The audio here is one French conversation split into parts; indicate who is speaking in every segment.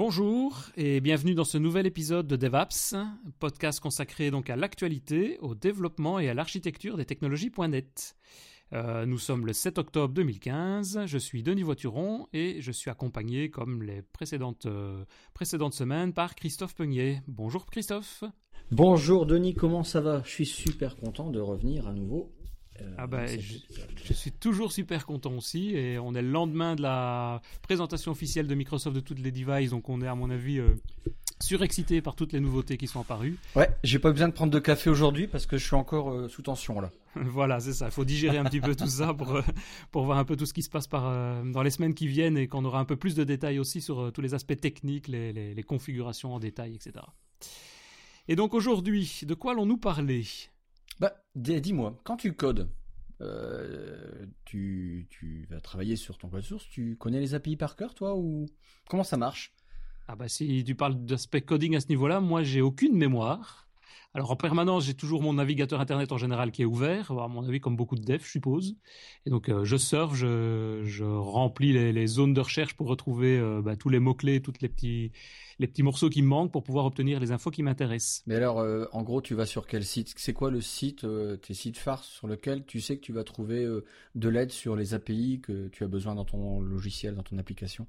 Speaker 1: Bonjour et bienvenue dans ce nouvel épisode de DevApps, podcast consacré donc à l'actualité, au développement et à l'architecture des technologies.net. Euh, nous sommes le 7 octobre 2015, je suis Denis Voituron et je suis accompagné comme les précédentes, euh, précédentes semaines par Christophe Peugnier. Bonjour Christophe.
Speaker 2: Bonjour Denis, comment ça va? Je suis super content de revenir à nouveau
Speaker 1: euh, ah bah, je, suis toujours super content aussi et on est le lendemain de la présentation officielle de Microsoft de toutes les devices donc on est à mon avis euh, surexcité par toutes les nouveautés qui sont apparues.
Speaker 2: Ouais, j'ai pas besoin de prendre de café aujourd'hui parce que je suis encore euh, sous tension là.
Speaker 1: voilà, c'est ça. Il faut digérer un petit peu tout ça pour pour voir un peu tout ce qui se passe par dans les semaines qui viennent et qu'on aura un peu plus de détails aussi sur tous les aspects techniques, les, les, les configurations en détail, etc. Et donc aujourd'hui, de quoi allons-nous parler?
Speaker 2: Bah, dis-moi, quand tu codes, euh, tu, tu, vas travailler sur ton code source, tu connais les API par cœur, toi, ou comment ça marche?
Speaker 1: Ah bah si tu parles d'aspect coding à ce niveau-là, moi j'ai aucune mémoire. Alors en permanence, j'ai toujours mon navigateur internet en général qui est ouvert, à mon avis comme beaucoup de devs, je suppose. Et donc euh, je surfe, je, remplis les, zones de recherche pour retrouver euh, bah, tous les mots clés, tous les petits les petits morceaux qui me manquent pour pouvoir obtenir les infos qui m'intéressent.
Speaker 2: Mais alors, euh, en gros, tu vas sur quel site? C'est quoi le site, tes sites phares sur lequel tu sais que tu vas trouver de l'aide sur les API que tu as besoin dans ton logiciel, dans ton application?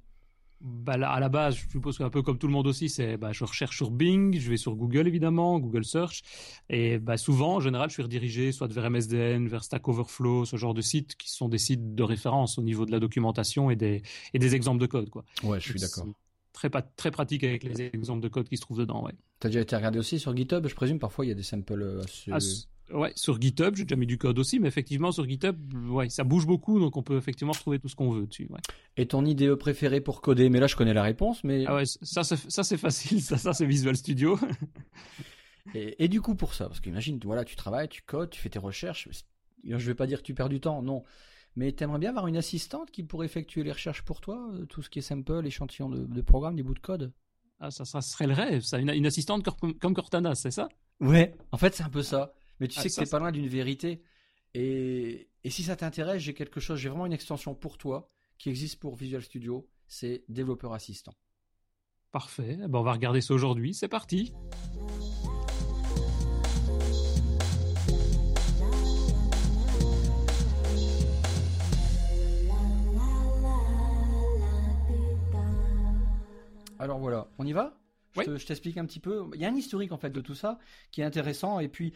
Speaker 1: Bah, à la base, je suppose qu'un peu comme tout le monde aussi, c'est bah, je recherche sur Bing, je vais sur Google évidemment, Google Search, et bah, souvent, en général, je suis redirigé soit vers MSDN, vers Stack Overflow, ce genre de sites qui sont des sites de référence au niveau de la documentation et des, et des exemples de code. Quoi.
Speaker 2: Ouais, je suis d'accord.
Speaker 1: Très, très pratique avec les exemples de code qui se trouvent dedans. Ouais.
Speaker 2: Tu as déjà été regardé aussi sur GitHub, je présume, parfois il y a des samples euh, assez...
Speaker 1: Ouais, sur GitHub, j'ai déjà mis du code aussi, mais effectivement sur GitHub, ouais, ça bouge beaucoup, donc on peut effectivement trouver tout ce qu'on veut dessus. Ouais.
Speaker 2: Et ton IDE préféré pour coder? Mais là, je connais la réponse, mais
Speaker 1: ah ouais, ça, ça c'est facile, ça, ça c'est Visual Studio.
Speaker 2: et, et, du coup, pour ça, parce qu'imagine, voilà, tu travailles, tu codes, tu fais tes recherches. Je vais pas dire que tu perds du temps, non. Mais tu aimerais bien avoir une assistante qui pourrait effectuer les recherches pour toi, euh, tout ce qui est sample, échantillon de, de programme, des bouts de code?
Speaker 1: Ah, ça, ça serait le rêve, ça, une, une assistante comme Cortana, c'est ça?
Speaker 2: Ouais, en fait, c'est un peu ça. Mais tu ah, sais que c'est pas loin d'une vérité. Et, et si ça t'intéresse, j'ai quelque chose, j'ai vraiment une extension pour toi qui existe pour Visual Studio, c'est développeur assistant.
Speaker 1: Parfait, eh ben on va regarder ça aujourd'hui, c'est parti.
Speaker 2: Alors voilà, on y va? Je t'explique un petit peu. Il y a un historique en fait de tout ça qui est intéressant et puis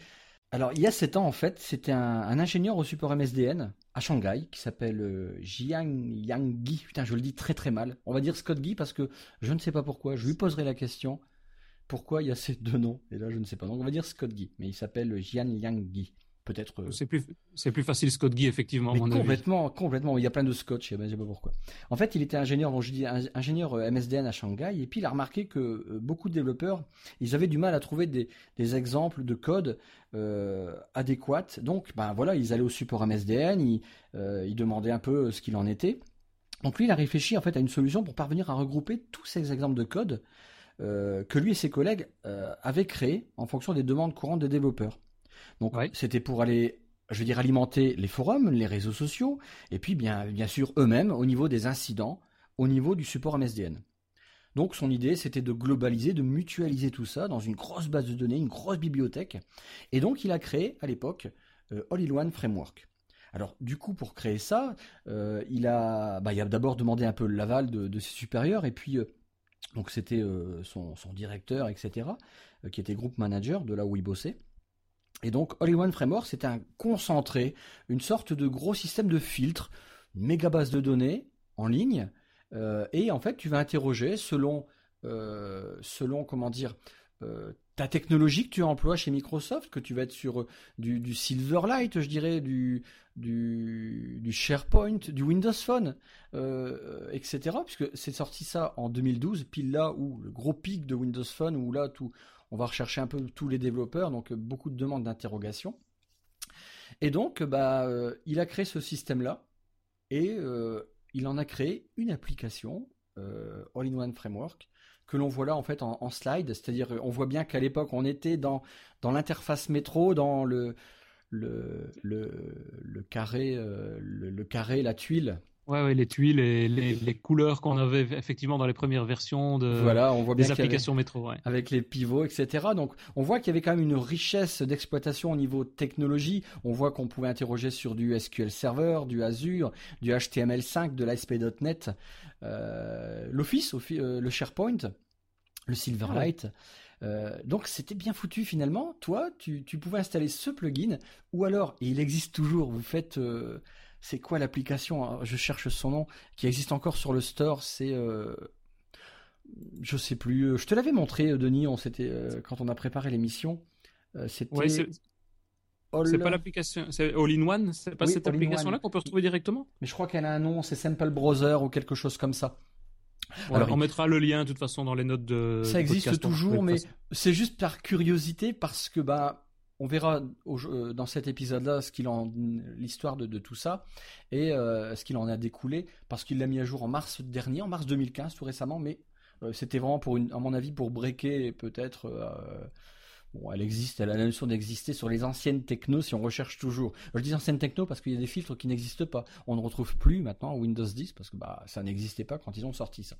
Speaker 2: alors, il y a 7 ans, en fait, c'était un, ingénieur au support MSDN à Shanghai qui s'appelle euh, Jiang Yang Putain, je le dis très très mal. On va dire Scott Guy parce que je ne sais pas pourquoi. Je lui poserai la question pourquoi il y a ces deux noms? Et là, je ne sais pas. Donc, on va dire Scott Guy, mais il s'appelle Jian Yang Guy peut-être.
Speaker 1: Euh, c'est plus, c'est plus facile Scott Guy effectivement.
Speaker 2: Mais complètement, complètement. Il y a plein de scotch, je sais pas pourquoi. En fait, il était ingénieur, bon, je dis ingénieur euh, MSDN à Shanghai, et puis il a remarqué que euh, beaucoup de développeurs, ils avaient du mal à trouver des, exemples de code adéquats. Donc, ben voilà, ils allaient au support MSDN, ils, ils demandaient un peu ce qu'il en était. Donc lui, il a réfléchi en fait à une solution pour parvenir à regrouper tous ces exemples de code que lui et ses collègues avaient créés en fonction des demandes courantes des développeurs. Donc c'était pour aller, je veux dire, alimenter les forums, les réseaux sociaux, et puis bien, bien sûr eux-mêmes au niveau des incidents, au niveau du support MSDN. Donc son idée, c'était de globaliser, de mutualiser tout ça dans une grosse base de données, une grosse bibliothèque. Et donc il a créé à l'époque euh, All-in-One Framework. Alors du coup, pour créer ça, euh, il a, bah, il a d'abord demandé un peu l'aval de, ses supérieurs, et puis euh, donc c'était son, son, directeur, etc., qui était groupe manager de là où il bossait. Et donc, All-in-One Framework, c'est un concentré, une sorte de gros système de filtre, une méga base de données en ligne. Euh, et en fait, tu vas interroger selon, euh, selon comment dire, euh, ta technologie que tu emploies chez Microsoft, que tu vas être sur du, Silverlight, je dirais, du, SharePoint, du Windows Phone, etc. Puisque c'est sorti ça en 2012, pile là où le gros pic de Windows Phone, où là tout, on va rechercher un peu tous les développeurs, donc euh, beaucoup de demandes d'interrogation. Et donc, bah, euh, il a créé ce système-là et euh, il en a créé une application, All-in-One Framework, que l'on voit là en fait en, slide, c'est-à-dire on voit bien qu'à l'époque on était dans, l'interface métro, dans le, le, carré, le, carré, la tuile
Speaker 1: Ouais, les tuiles et les, couleurs qu'on avait effectivement dans les premières versions de
Speaker 2: voilà, on voit bien
Speaker 1: des applications métro.
Speaker 2: Avec les pivots, etc. Donc on voit qu'il y avait quand même une richesse d'exploitation au niveau technologie. On voit qu'on pouvait interroger sur du SQL Server, du Azure, du HTML5, de l'ASP.NET, euh, l'Office, euh, le SharePoint, le Silverlight. Euh, donc c'était bien foutu finalement. Toi, tu, pouvais installer ce plugin, ou alors, et il existe toujours, vous faites c'est quoi l'application Je cherche son nom, qui existe encore sur le store. C'est, euh, je sais plus. Euh, je te l'avais montré, euh, Denis. On s'était quand on a préparé l'émission. c'était.
Speaker 1: c'est pas l'application, c'est All-in-One, c'est pas cette application-là qu'on peut retrouver directement?
Speaker 2: Mais je crois qu'elle a un nom, c'est Simple Browser ou quelque chose comme ça.
Speaker 1: Alors, on mettra le lien de toute façon dans les notes de.
Speaker 2: Ça existe toujours, mais c'est juste par curiosité parce que bah on verra euh, dans cet épisode-là ce qu'il en l'histoire de, tout ça et euh, ce qu'il en a découlé parce qu'il l'a mis à jour en mars dernier, en mars 2015, tout récemment, mais euh, c'était vraiment à mon avis, pour breaker peut-être. bon, elle existe, elle a la notion d'exister sur les anciennes techno si on recherche toujours. Je dis anciennes techno parce qu'il y a des filtres qui n'existent pas. On ne retrouve plus maintenant Windows 10 parce que bah ça n'existait pas quand ils ont sorti ça.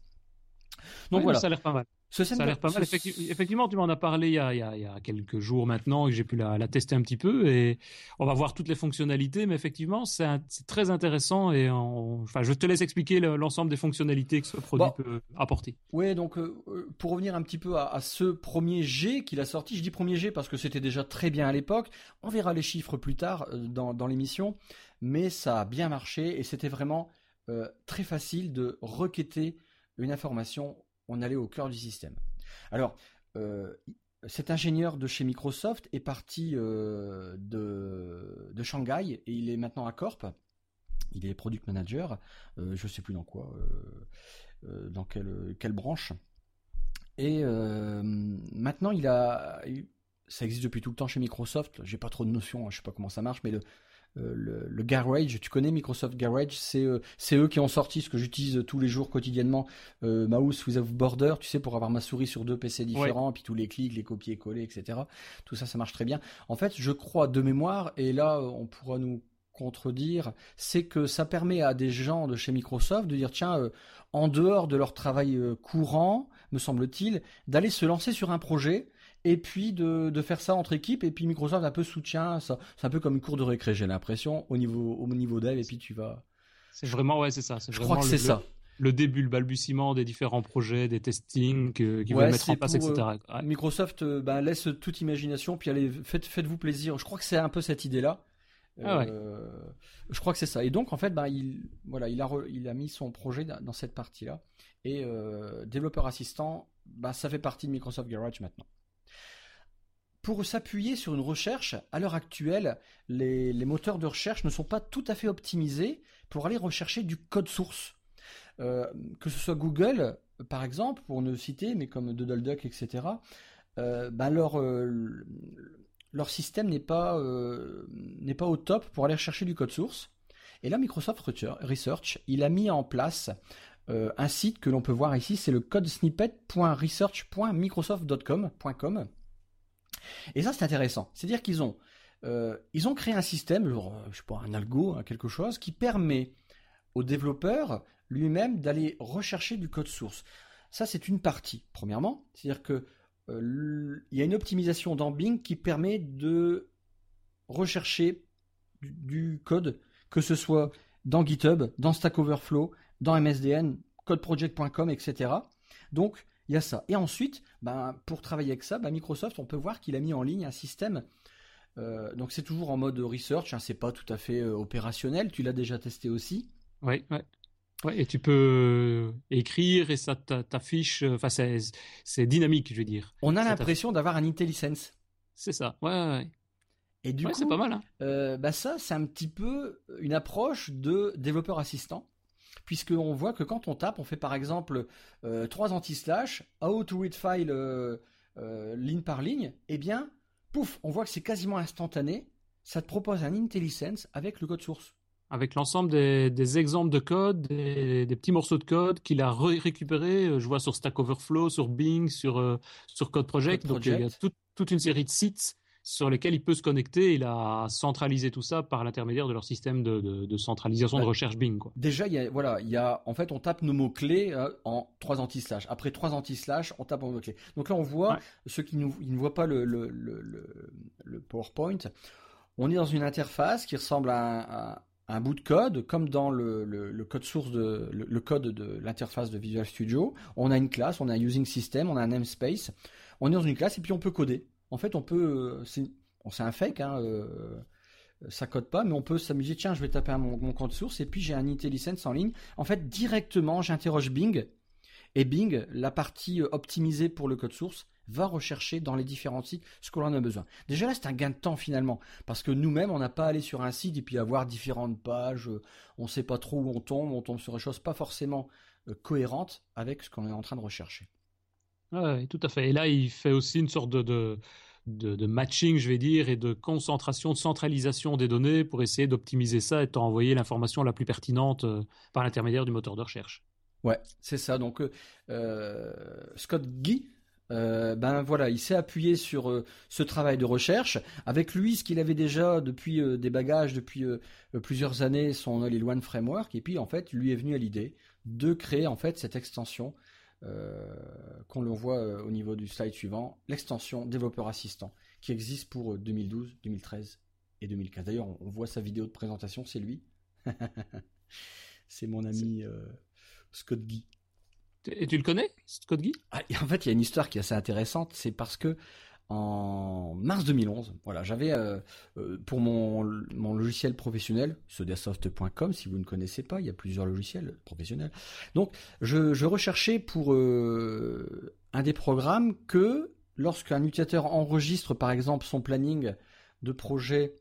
Speaker 1: Donc voilà. Ça a l'air pas mal. ça a l'air pas mal. Effectivement, tu m'en as parlé il y, a, quelques jours maintenant et j'ai pu la, tester un petit peu et on va voir toutes les fonctionnalités. Mais effectivement, c'est très intéressant et enfin, je te laisse expliquer l'ensemble des fonctionnalités que ce produit peut apporter.
Speaker 2: Oui, donc euh, euh, pour revenir un petit peu à, ce premier G qu'il a sorti, je dis premier G parce que c'était déjà très bien à l'époque. On verra les chiffres plus tard euh, dans, l'émission, mais ça a bien marché et c'était vraiment très facile de requêter une information, on allait au cœur du système. Alors, euh, cet ingénieur de chez Microsoft est parti euh, de, Shanghai et il est maintenant à Corp. Il est product manager, euh, je ne sais plus dans quoi, dans quelle, quelle, branche. Et maintenant, il a, ça existe depuis tout le temps chez Microsoft. J'ai pas trop de notions, hein, je sais pas comment ça marche, mais le, euh, le, Garage, tu connais Microsoft Garage, c'est euh, c'est eux qui ont sorti ce que j'utilise tous les jours quotidiennement, euh, Mouse Without Border, tu sais, pour avoir ma souris sur deux PC différents, puis tous les clics, les copier-coller, etc. Tout ça, ça marche très bien. En fait, je crois de mémoire, et là, on pourra nous contredire, c'est que ça permet à des gens de chez Microsoft de dire tiens, en dehors de leur travail courant, me semble-t-il, d'aller se lancer sur un projet et puis de, faire ça entre équipes et puis Microsoft un peu soutient ça c'est un peu comme une cour de récré j'ai l'impression au niveau au niveau dev et puis tu vas
Speaker 1: c'est vraiment ouais c'est ça
Speaker 2: je crois que c'est ça
Speaker 1: le début, le balbutiement des différents projets, des testings qu'ils veulent mettre en place, etc.
Speaker 2: Euh, Microsoft euh, bah, laisse toute imagination, puis allez, faites, faites-vous plaisir. Je crois que c'est un peu cette idée-là. Ah euh, je crois que c'est ça. Et donc, en fait, bah, il, voilà, il, a il a mis son projet dans cette partie-là. Et développeur assistant, bah, ça fait partie de Microsoft Garage maintenant pour s'appuyer sur une recherche, à l'heure actuelle, les, moteurs de recherche ne sont pas tout à fait optimisés pour aller rechercher du code source. Euh, que ce soit Google, par exemple, pour ne citer, mais comme DuckDuck, etc., euh, leur, euh, leur système n'est pas, au top pour aller rechercher du code source. Et là, Microsoft Research, il a mis en place un site que l'on peut voir ici, c'est le codesnippet.research.microsoft.com. Et ça, c'est intéressant. C'est-à-dire qu'ils ont, euh, ils ont créé un système, je sais pas, un algo, hein, quelque chose, qui permet au développeur lui-même d'aller rechercher du code source. Ça, c'est une partie, premièrement. C'est-à-dire que euh, il y a une optimisation dans Bing qui permet de rechercher du, code, que ce soit dans GitHub, dans Stack Overflow, dans MSDN, codeproject.com, etc. Donc, il y a ça. Et ensuite, ben, pour travailler avec ça, ben, Microsoft, on peut voir qu'il a mis en ligne un système. Euh, donc c'est toujours en mode research, hein, c'est pas tout à fait euh, opérationnel. Tu l'as déjà testé aussi.
Speaker 1: Oui, ouais. Ouais, et tu peux écrire et ça t'affiche. Euh, enfin, c'est dynamique, je veux dire.
Speaker 2: On a l'impression d'avoir un IntelliSense.
Speaker 1: C'est ça. Ouais, ouais.
Speaker 2: Et du coup,
Speaker 1: c'est pas mal.
Speaker 2: Hein. bah ça, c'est un petit peu une approche de développeur assistant puisqu'on voit que quand on tape, on fait par exemple euh, trois anti-slash, how to read file euh, euh, ligne par ligne, eh bien, pouf, on voit que c'est quasiment instantané. Ça te propose un IntelliSense avec le code source.
Speaker 1: Avec l'ensemble des, exemples de code, des, petits morceaux de code qu'il a récupérés, je vois sur Stack Overflow, sur Bing, sur, sur Code Project. Donc il y a toute une série de sites sur lesquels il peut se connecter. Il a centralisé tout ça par l'intermédiaire de leur système de, centralisation de recherche Bing. Quoi.
Speaker 2: Déjà, il y a, voilà, il y a, en fait, on tape nos mots-clés euh, en trois anti-slash. Après trois anti-slash, on tape nos mots-clés. Donc là, on voit, ceux qui ne voient pas le, le, le, PowerPoint, on est dans une interface qui ressemble à, un bout de code, comme dans le, code source de le, code de l'interface de Visual Studio. On a une classe, on a un using system, on a un namespace. On est dans une classe et puis on peut coder. En fait, on peut, euh, c'est un fake, hein, euh, ça code pas, mais on peut s'amuser. Tiens, je vais taper mon, code source et puis j'ai un IntelliSense en ligne. En fait, directement, j'interroge Bing et Bing, la partie euh, optimisée pour le code source, va rechercher dans les différents sites ce qu'on en a besoin. Déjà là, c'est un gain de temps finalement, parce que nous-mêmes, on n'a pas à aller sur un site et puis avoir différentes pages, on ne sait pas trop où on tombe, on tombe sur des choses pas forcément cohérentes avec ce qu'on est en train de rechercher.
Speaker 1: Oui, tout à fait. Et là, il fait aussi une sorte de, de, matching, je vais dire, et de concentration, de centralisation des données pour essayer d'optimiser ça et de t'envoyer l'information la plus pertinente euh, par l'intermédiaire du moteur de recherche.
Speaker 2: Ouais, c'est ça. Donc, euh, euh, Scott Guy, ben voilà, il s'est appuyé sur ce travail de recherche. Avec lui, ce qu'il avait déjà depuis des bagages, depuis plusieurs années, son All One Framework. Et puis, en fait, lui est venu à l'idée de créer en fait cette extension qu'on le voit euh, au niveau du slide suivant, l'extension développeur assistant qui existe pour 2012, euh, 2013 et 2015. D'ailleurs, on voit sa vidéo de présentation, c'est lui. c'est mon ami Scott Guy.
Speaker 1: Et tu le connais, Scott Guy?
Speaker 2: Ah, En fait, il y a une histoire qui est assez intéressante. C'est parce que en mars 2011. Voilà, j'avais euh, euh, pour mon, logiciel professionnel, sodasoft.com, si vous ne connaissez pas, il y a plusieurs logiciels professionnels. Donc, je, recherchais pour euh, un des programmes que lorsqu'un utilisateur enregistre, par exemple, son planning de projet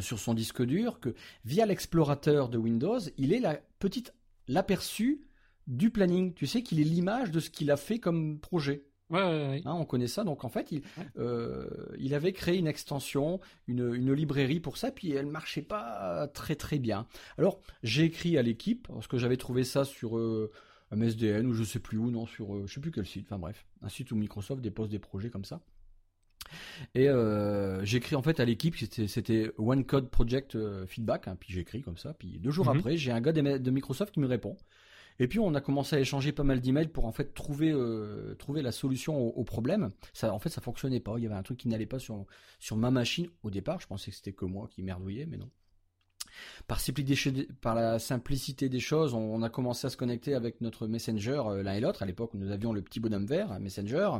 Speaker 2: sur son disque dur, que via l'explorateur de Windows, il est la petite l'aperçu du planning. Tu sais qu'il est l'image de ce qu'il a fait comme projet.
Speaker 1: Ouais,
Speaker 2: hein, on connaît ça. Donc en fait, il, euh, il avait créé une extension, une, une, librairie pour ça, puis elle marchait pas très très bien. Alors j'ai écrit à l'équipe parce que j'avais trouvé ça sur euh, MSDN ou je sais plus où, non, sur euh, je sais plus quel site. Enfin bref, un site où Microsoft dépose des projets comme ça. Et euh, j'écris en fait à l'équipe, c'était One Code Project Feedback, hein, puis j'écris comme ça, puis deux jours mhm. après, j'ai un gars de Microsoft qui me répond. Et puis on a commencé à échanger pas mal d'emails pour en fait trouver euh, trouver la solution au, problème. Ça en fait ça fonctionnait pas. Il y avait un truc qui n'allait pas sur sur ma machine au départ. Je pensais que c'était que moi qui merdouillais, mais non. Par, par la simplicité des choses, on, a commencé à se connecter avec notre Messenger euh, l'un et l'autre. À l'époque, nous avions le petit bonhomme vert, Messenger.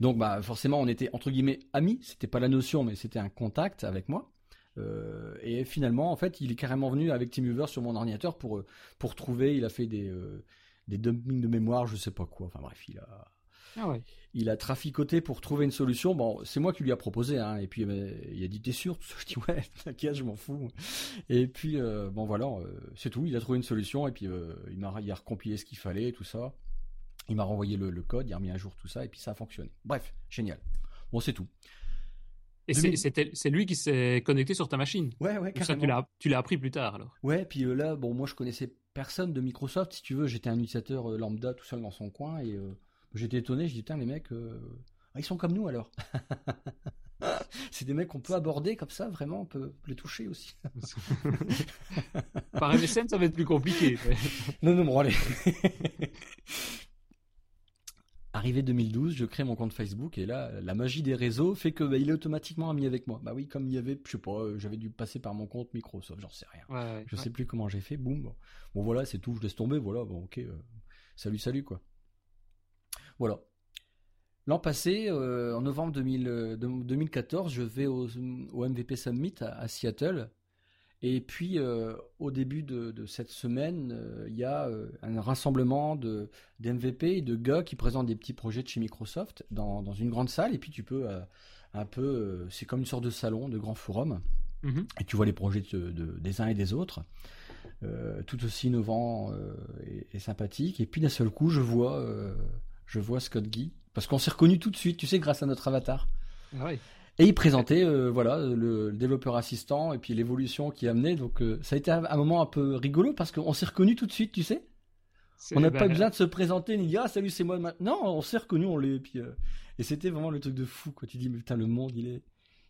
Speaker 2: Donc, bah, forcément, on était entre guillemets amis. C'était pas la notion, mais c'était un contact avec moi. Euh, et finalement, en fait, il est carrément venu avec TeamViewer sur mon ordinateur pour euh, pour trouver. Il a fait des euh, des dumpings de mémoire, je sais pas quoi. Enfin bref, il a
Speaker 1: ah
Speaker 2: il a traficoté pour trouver une solution. Bon, c'est moi qui lui a proposé, hein. Et puis il a dit t'es sûr? Je dis ouais, t'inquiète, je m'en fous. Et puis bon voilà, c'est tout. Il a trouvé une solution et puis il m'a il a recompilé ce qu'il fallait, tout ça. Il m'a renvoyé le, le, code, il a remis à jour tout ça et puis ça a fonctionné. Bref, génial. Bon, c'est tout.
Speaker 1: Et c'est lui qui s'est connecté sur ta machine.
Speaker 2: Ouais, ouais,
Speaker 1: carrément. tu l'as appris plus tard alors.
Speaker 2: Ouais, puis euh, là, bon, moi je connaissais personne de Microsoft. Si tu veux, j'étais un utilisateur euh, lambda tout seul dans son coin et euh, j'étais étonné. Je dis, putain, les mecs, ah, ils sont comme nous alors. c'est des mecs qu'on peut aborder comme ça, vraiment, on peut les toucher aussi.
Speaker 1: Par MSN, ça va être plus compliqué.
Speaker 2: non, non, bon, allez. Arrivé 2012, je crée mon compte Facebook et là, la magie des réseaux fait que bah, il est automatiquement ami avec moi. Bah oui, comme il y avait, je sais pas, euh, j'avais dû passer par mon compte Microsoft, j'en sais rien. je sais plus comment j'ai fait. Boum. Bon. voilà, c'est tout. Je laisse tomber. Voilà. Bon, ok. Euh, salut, salut quoi. Voilà. L'an passé, euh, en novembre 2014, je vais au, MVP Summit à Seattle et puis, euh, au début de, cette semaine, euh, il y a euh, un rassemblement de d'MVP et de gars qui présentent des petits projets de chez Microsoft dans, une grande salle. Et puis, tu peux un peu, c'est comme une sorte de salon, de grand forum. Mm-hmm. Et tu vois les projets des uns et des autres, tout aussi innovants et, et, sympathiques. Et puis, d'un seul coup, je vois, je vois Scott Guy, parce qu'on s'est reconnu tout de suite, tu sais, grâce à notre avatar.
Speaker 1: Ah
Speaker 2: et il présentait euh, voilà le, développeur assistant et puis l'évolution qui a amené. Donc euh, ça a été un, moment un peu rigolo parce qu'on s'est reconnu tout de suite, tu sais. On n'a pas besoin de se présenter ni dire ah salut c'est moi maintenant. On que nous on l'est. Puis et c'était vraiment le truc de fou quoi. Tu dis mais putain le monde il est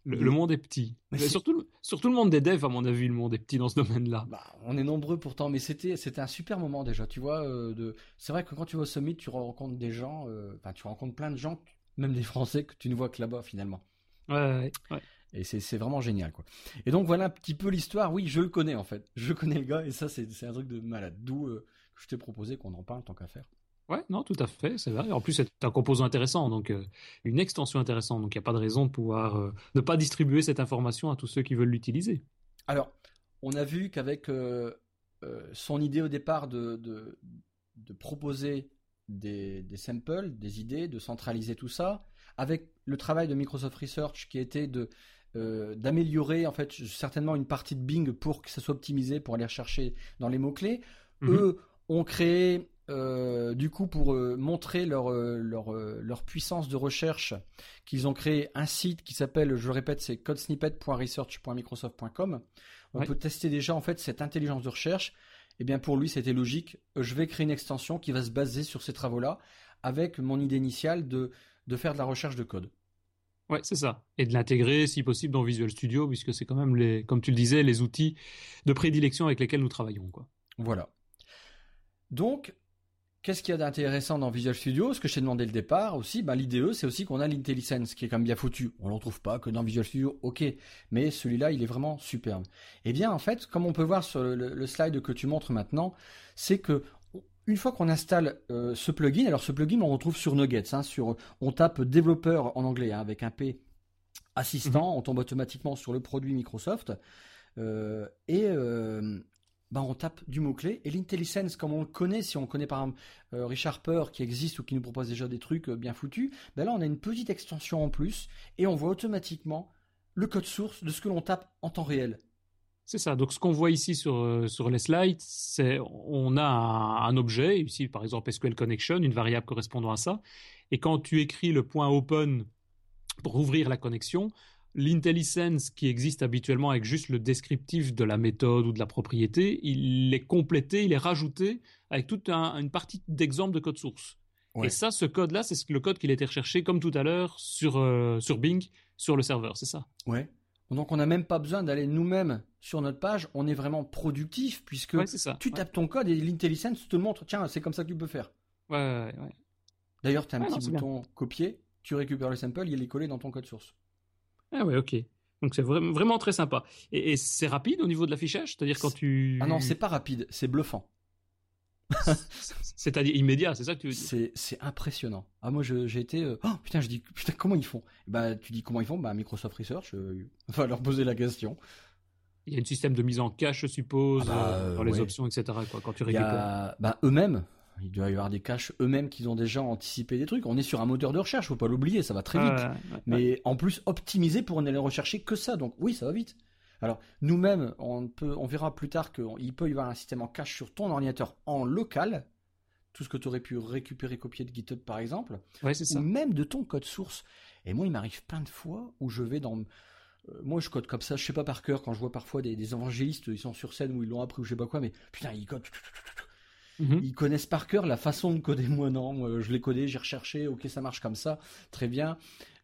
Speaker 1: le, monde est petit. Mais surtout, surtout le monde des devs, à mon avis, le monde est petit dans ce domaine-là.
Speaker 2: Bah, on est nombreux pourtant, mais c'était c'était un super moment déjà. Tu vois, euh, de... c'est vrai que quand tu vas au summit, tu rencontres des gens, euh, enfin, tu rencontres plein de gens, même des Français que tu ne vois que là-bas finalement.
Speaker 1: Ouais, ouais.
Speaker 2: Et c'est vraiment génial, quoi. Et donc voilà un petit peu l'histoire. Oui, je le connais en fait. Je connais le gars et ça c'est un truc de malade. D'où euh, je t'ai proposé qu'on en parle tant qu'à faire.
Speaker 1: Ouais, non, tout à fait, c'est vrai. En plus, c'est un composant intéressant, donc euh, une extension intéressante. Donc, il n'y a pas de raison de pouvoir euh, ne pas distribuer cette information à tous ceux qui veulent l'utiliser.
Speaker 2: Alors, on a vu qu'avec euh, son idée au départ de, de, proposer des, des, samples, des idées, de centraliser tout ça, avec le travail de Microsoft Research qui était de d'améliorer en fait certainement une partie de Bing pour que ça soit optimisé pour aller chercher dans les mots clés. Mm-hmm. Eux ont créé euh, du coup, pour euh, montrer leur, euh, leur, leur, puissance de recherche, qu'ils ont créé un site qui s'appelle, je le répète, c'est codesnippet.research.microsoft.com. On peut tester déjà en fait cette intelligence de recherche. Et eh bien pour lui, c'était logique. Je vais créer une extension qui va se baser sur ces travaux-là, avec mon idée initiale de, de faire de la recherche de code.
Speaker 1: Ouais, c'est ça. Et de l'intégrer, si possible, dans Visual Studio, puisque c'est quand même, les, comme tu le disais, les outils de prédilection avec lesquels nous travaillons. Quoi.
Speaker 2: Voilà. Donc, Qu'est-ce qu'il y a d'intéressant dans Visual Studio? Ce que je t'ai demandé le départ aussi, bah, l'IDE, c'est aussi qu'on a l'IntelliSense qui est quand même bien foutu. On l'en trouve pas que dans Visual Studio, ok, mais celui-là, il est vraiment superbe. Eh bien, en fait, comme on peut voir sur le, slide que tu montres maintenant, c'est que une fois qu'on installe euh, ce plugin, alors ce plugin, on retrouve sur Nuggets, hein, sur, on tape développeur en anglais hein, avec un P assistant, mhm. on tombe automatiquement sur le produit Microsoft. Euh, et euh, ben on tape du mot-clé. Et l'IntelliSense, comme on le connaît, si on connaît par exemple Richard Perr qui existe ou qui nous propose déjà des trucs bien foutus, ben là on a une petite extension en plus et on voit automatiquement le code source de ce que l'on tape en temps réel.
Speaker 1: C'est ça. Donc, ce qu'on voit ici sur, euh, sur les slides, c'est on a un, objet, ici par exemple SQL Connection, une variable correspondant à ça. Et quand tu écris le point open pour ouvrir la connexion, L'IntelliSense qui existe habituellement avec juste le descriptif de la méthode ou de la propriété, il est complété, il est rajouté avec toute une partie d'exemple de code source. Et ça, ce code-là, c'est le code qu'il a été recherché, comme tout à l'heure, sur, euh, sur Bing, sur le serveur, c'est ça?
Speaker 2: Ouais. Donc on n'a même pas besoin d'aller nous-mêmes sur notre page, on est vraiment productif puisque tu tapes ton code et l'IntelliSense te montre, tiens, c'est comme ça que tu peux faire.
Speaker 1: Ouais, ouais,
Speaker 2: D'ailleurs, tu as un petit bouton copier, tu récupères le sample, il est collé dans ton code source.
Speaker 1: Ah ouais, ok. Donc c'est vraiment très sympa. Et, c'est rapide au niveau de l'affichage? C'est-à-dire quand tu...
Speaker 2: Ah non, c'est pas rapide, c'est bluffant.
Speaker 1: C'est-à-dire immédiat, c'est ça que tu veux
Speaker 2: dire C'est impressionnant. Ah moi j'ai été... Euh, oh putain, je dis, putain, comment ils font? Bah tu dis comment ils font? Bah Microsoft Research, euh, va leur poser la question.
Speaker 1: Il y a un système de mise en cache, je suppose, ah bah, euh, dans les options, etc. Quoi, quand tu récupères.
Speaker 2: Bah, eux-mêmes, il doit y avoir des caches eux-mêmes qui ont déjà anticipé des trucs. On est sur un moteur de recherche, faut pas l'oublier, ça va très vite. Mais en plus optimisé pour n'aller rechercher que ça. Donc oui, ça va vite. Alors nous-mêmes, on peut, on verra plus tard qu'il peut y avoir un système en cache sur ton ordinateur en local. Tout ce que tu aurais pu récupérer, copier de GitHub par exemple,
Speaker 1: ou
Speaker 2: même de ton code source. Et moi, il m'arrive plein de fois où je vais dans euh, moi, je code comme ça, je sais pas par cœur quand je vois parfois des, des évangélistes, ils sont sur scène où ils l'ont appris ou je sais pas quoi, mais putain, ils codent Mhm. Ils connaissent par cœur la façon de coder. Moi, non. je l'ai codé, j'ai recherché. Ok, ça marche comme ça. Très bien.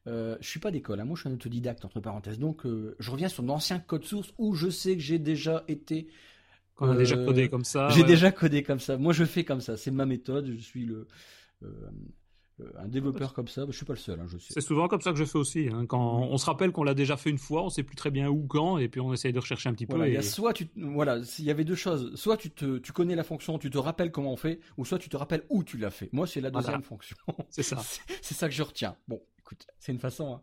Speaker 2: Euh, je suis pas d'école. Hein. Moi, je suis un autodidacte, entre parenthèses. Donc, euh, je reviens sur l'ancien code source où je sais que j'ai déjà été.
Speaker 1: On a déjà codé comme ça.
Speaker 2: J'ai déjà codé comme ça. Moi, je fais comme ça. C'est ma méthode. Je suis le. Euh, euh, un développeur comme ça, je suis pas le seul, hein, je sais.
Speaker 1: C'est souvent comme ça que je fais aussi. Hein. quand on se rappelle qu'on l'a déjà fait une fois, on sait plus très bien où, quand, et puis on essaye de rechercher un petit
Speaker 2: peu. Il soit tu, voilà, il y avait deux choses. Soit tu te, tu connais la fonction, tu te rappelles comment on fait, ou soit tu te rappelles où tu l'as fait. Moi, c'est la deuxième fonction.
Speaker 1: C'est ça.
Speaker 2: c'est ça que je retiens. Bon, écoute, c'est une façon. Hein.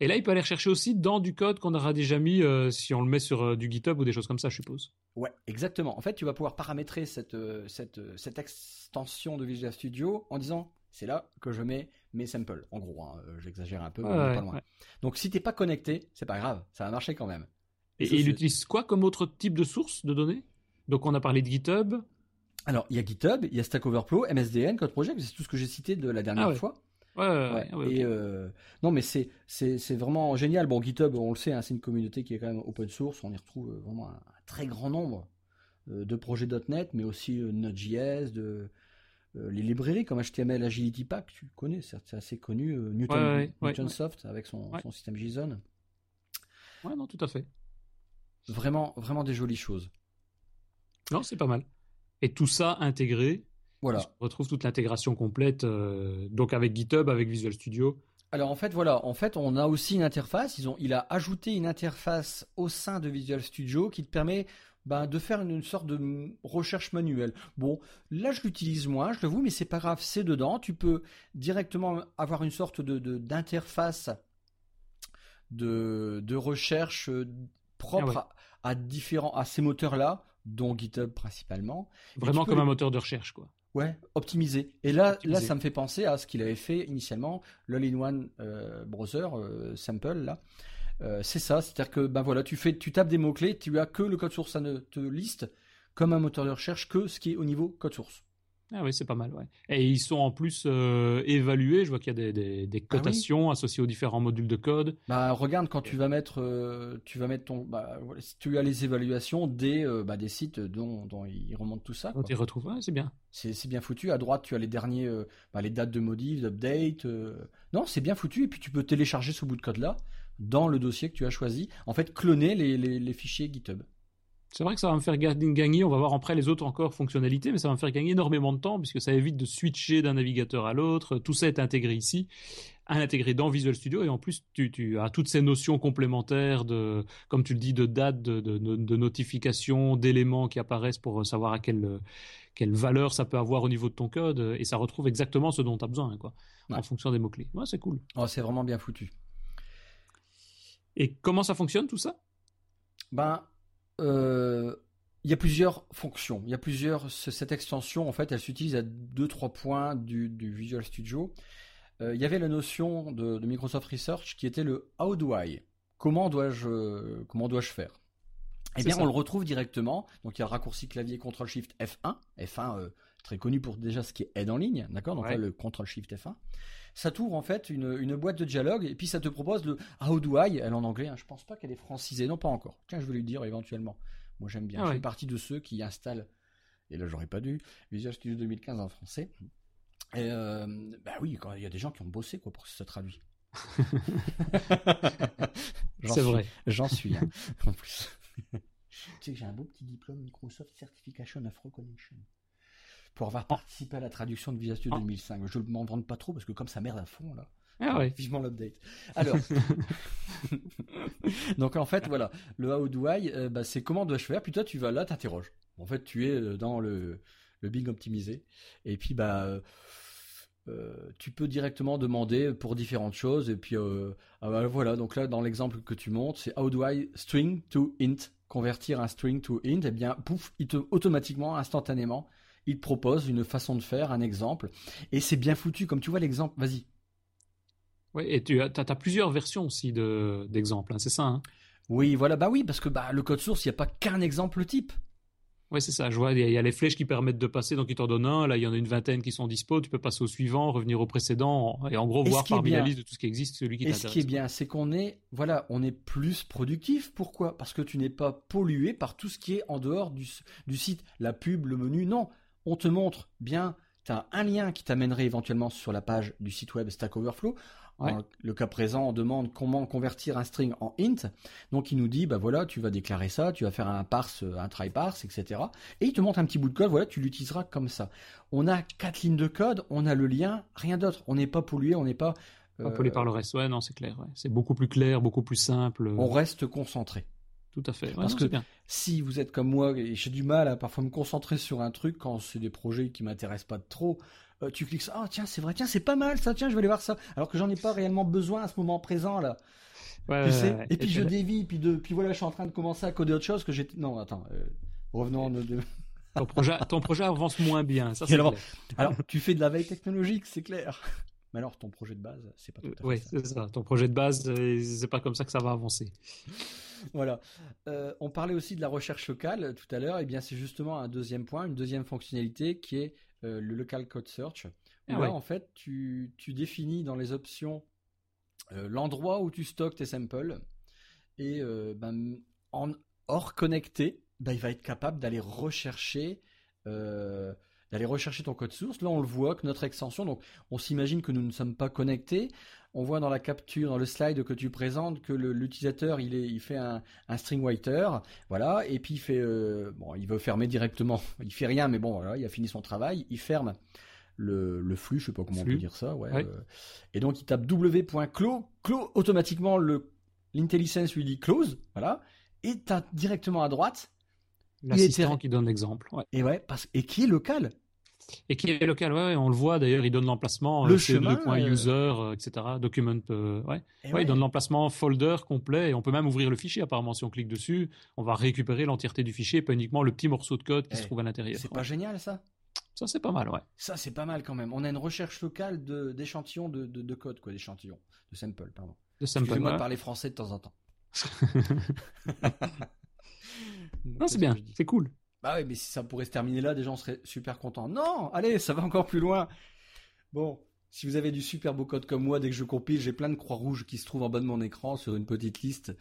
Speaker 1: Et là, il peut aller rechercher aussi dans du code qu'on aura déjà mis euh, si on le met sur euh, du GitHub ou des choses comme ça, je suppose.
Speaker 2: Ouais, exactement. En fait, tu vas pouvoir paramétrer cette, cette, cette extension de Visual Studio en disant c'est là que je mets mes samples. En gros, hein, euh, j'exagère un peu, mais pas loin. Donc si t'es pas connecté, c'est pas grave, ça va marcher quand même.
Speaker 1: Et, il utilise quoi comme autre type de source de données? Donc on a parlé de GitHub.
Speaker 2: Alors il y a GitHub, il y a Stack Overflow, MSDN, Code Project, c'est tout ce que j'ai cité de la dernière
Speaker 1: ah
Speaker 2: fois.
Speaker 1: Ouais, ouais, ouais,
Speaker 2: et euh, non, mais c'est c'est vraiment génial. Bon, GitHub, on le sait, hein, c'est une communauté qui est quand même open source. On y retrouve vraiment un, très grand nombre euh, de projets .NET, mais aussi Node.js, de les librairies comme HTML Agility Pack, tu connais, c'est assez connu. Newton, Newtonsoft avec son, son, système JSON.
Speaker 1: Ouais, non, tout à fait.
Speaker 2: Vraiment, vraiment des jolies choses.
Speaker 1: Non, c'est pas mal. Et tout ça intégré.
Speaker 2: Voilà.
Speaker 1: On retrouve toute l'intégration complète, donc avec GitHub, avec Visual Studio.
Speaker 2: Alors en fait voilà, en fait on a aussi une interface. Ils ont, il a ajouté une interface au sein de Visual Studio qui te permet ben, de faire une, sorte de recherche manuelle. Bon, là je l'utilise moins, je l'avoue, mais c'est pas grave, c'est dedans. Tu peux directement avoir une sorte de d'interface de, de, recherche euh, propre ah à, différents à ces moteurs-là, dont GitHub principalement.
Speaker 1: Vraiment comme un moteur de recherche, quoi.
Speaker 2: Ouais, optimisé. Et là, là, ça me fait penser à ce qu'il avait fait initialement, l'All-in-One euh, Browser euh, Sample, là. Euh, c'est ça, c'est-à-dire que ben voilà, tu fais, tu tapes des mots clés, tu as que le code source, ça ne te liste comme un moteur de recherche que ce qui est au niveau code source.
Speaker 1: Ah oui, c'est pas mal, ouais. Et ils sont en plus euh, évalués. Je vois qu'il y a des, des, ah associées aux différents modules de code.
Speaker 2: Bah regarde quand tu vas mettre, euh, tu vas mettre ton, bah, tu as les évaluations des, euh, bah, des sites dont, dont ils remontent tout ça.
Speaker 1: Quand ils retrouvent, ouais, c'est bien.
Speaker 2: C'est bien foutu. À droite, tu as les derniers, bah, les dates de modifs, d'update. Non, c'est bien foutu. Et puis tu peux télécharger ce bout de code là dans le dossier que tu as choisi. En fait, cloner les, les, les fichiers GitHub.
Speaker 1: C'est vrai que ça va me faire gagner, on va voir après les autres encore fonctionnalités, mais ça va me faire gagner énormément de temps puisque ça évite de switcher d'un navigateur à l'autre. Tout ça est intégré ici, intégré dans Visual Studio et en plus tu, as toutes ces notions complémentaires de, comme tu le dis, de date, de, de, notification, d'éléments qui apparaissent pour savoir à quelle, quelle valeur ça peut avoir au niveau de ton code et ça retrouve exactement ce dont tu as besoin quoi, en fonction des mots-clés. Ouais, c'est cool.
Speaker 2: Oh, c'est vraiment bien foutu.
Speaker 1: Et comment ça fonctionne tout ça?
Speaker 2: Ben, euh, il y a plusieurs fonctions. Il y a plusieurs. Cette extension, en fait, elle s'utilise à deux trois points du, Visual Studio. Euh, il y avait la notion de, Microsoft Research qui était le How do I Comment dois-je comment dois-je faire? Eh bien, on le retrouve directement. Donc, il y a le raccourci clavier Ctrl Shift F1. F1 euh, très connu pour déjà ce qui est aide en ligne, d'accord? Donc là, le Ctrl Shift F1 ça t'ouvre en fait une, boîte de dialogue et puis ça te propose le How do I, elle en anglais, hein, je pense pas qu'elle est francisée, non pas encore. Tiens, je vais lui dire éventuellement. Moi j'aime bien, ah je fais partie de ceux qui installent, et là j'aurais pas dûu, Visual Studio 2015 en français. Et euh, bah oui, il y a des gens qui ont bossé quoi pour que ça traduit.
Speaker 1: C'est vrai.
Speaker 2: J'en suis, hein, en plus. tu sais que j'ai un beau petit diplôme Microsoft Certification of Recognition pour avoir participé à la traduction de Visual Studio 2005. Je ne m'en vante pas trop parce que comme ça merde à fond là.
Speaker 1: Ah ouais.
Speaker 2: Vivement l'update. Alors, donc en fait voilà, le how do I, euh, bah, c'est comment dois-je faire? Puis toi tu vas là, t'interroges. En fait tu es euh, dans le le Bing optimisé et puis bah euh, tu peux directement demander pour différentes choses et puis ah bah, voilà donc là dans l'exemple que tu montres c'est how do I string to int? Convertir un string to int et eh bien pouf il te automatiquement instantanément il te propose une façon de faire, un exemple. Et c'est bien foutu, comme tu vois l'exemple. Vas-y.
Speaker 1: Oui, et tu as, plusieurs versions aussi d'exemples, hein, c'est ça hein?
Speaker 2: Oui, voilà, bah oui, parce que bah, le code source, il n'y a pas qu'un exemple type.
Speaker 1: Oui, c'est ça. Je vois, il y, a les flèches qui permettent de passer, donc il t'en donne un. Là, il y en a une vingtaine qui sont dispo. Tu peux passer au suivant, revenir au précédent, et en gros voir parmi la liste de tout ce qui existe celui qui t'intéresse.
Speaker 2: Et ce qui est bien, c'est qu'on est, voilà, on est plus productif. Pourquoi? Parce que tu n'es pas pollué par tout ce qui est en dehors du, du site, la pub, le menu. Non, on te montre bien, tu as un lien qui t'amènerait éventuellement sur la page du site web Stack Overflow. le cas présent, on demande comment convertir un string en int. Donc il nous dit, bah voilà, tu vas déclarer ça, tu vas faire un parse, un try parse, etc. Et il te montre un petit bout de code, voilà, tu l'utiliseras comme ça. On a quatre lignes de code, on a le lien, rien d'autre. On n'est pas pollué, on n'est pas...
Speaker 1: Pas pollué par le reste, ouais, non, c'est clair. C'est beaucoup plus clair, beaucoup plus simple.
Speaker 2: On reste concentré.
Speaker 1: Tout à fait.
Speaker 2: Parce que si vous êtes comme moi et j'ai du mal à parfois me concentrer sur un truc quand c'est des projets qui m'intéressent pas trop, euh, tu cliques ah tiens c'est vrai tiens c'est pas mal ça tiens je vais aller voir ça alors que j'en ai pas réellement besoin à ce moment présent là. tu sais et puis je dévie puis de puis voilà je suis en train de commencer à coder autre chose que j'ai non attends euh, revenons de...
Speaker 1: ton projet ton projet avance moins bien ça
Speaker 2: alors, alors tu fais de la veille technologique c'est clair. Mais alors, ton projet de base, c'est pas tout à fait
Speaker 1: oui, c'est ça. Ton projet de base, c'est pas comme ça que ça va avancer.
Speaker 2: voilà. Euh, on parlait aussi de la recherche locale tout à l'heure. Et eh bien, c'est justement un deuxième point, une deuxième fonctionnalité qui est euh, le local code search. Ah là, en fait, tu, définis dans les options euh, l'endroit où tu stockes tes samples et ben, en hors connecté, ben, il va être capable d'aller rechercher d'aller rechercher ton code source. Là, on le voit que notre extension, donc on s'imagine que nous ne sommes pas connectés. On voit dans la capture, dans le slide que tu présentes, que l'utilisateur il, il fait un, string writer, voilà, et puis il fait, euh, bon, il veut fermer directement. Il fait rien, mais bon, voilà, il a fini son travail. Il ferme le, flux, je sais pas comment on peut dire ça, ouais. Euh, et donc il tape w.close, close automatiquement le l'IntelliSense lui dit close, voilà, et tu as directement à droite
Speaker 1: l'assistant qui donne l'exemple.
Speaker 2: Et ouais, parce, et qui est local.
Speaker 1: Et qui est local, ouais, on le voit d'ailleurs, il donne l'emplacement, le euh, chemin, point euh, user, euh, etc. Document, ouais. ouais, il donne l'emplacement folder complet et on peut même ouvrir le fichier. Apparemment, si on clique dessus, on va récupérer l'entièreté du fichier, pas uniquement le petit morceau de code qui se trouve à l'intérieur.
Speaker 2: C'est pas génial ça?
Speaker 1: Ça c'est pas mal, ouais.
Speaker 2: Ça c'est pas mal quand même. On a une recherche locale d'échantillons de, de, de, code, quoi, d'échantillons, de sample, pardon. De sample. Excusez-moi de parler français de temps en temps.
Speaker 1: non, c'est bien, c'est cool.
Speaker 2: Bah oui, mais si ça pourrait se terminer là, des gens seraient super contents. Non, allez, ça va encore plus loin. Bon, si vous avez du super beau code comme moi, dès que je compile, j'ai plein de croix rouges qui se trouvent en bas de mon écran sur une petite liste.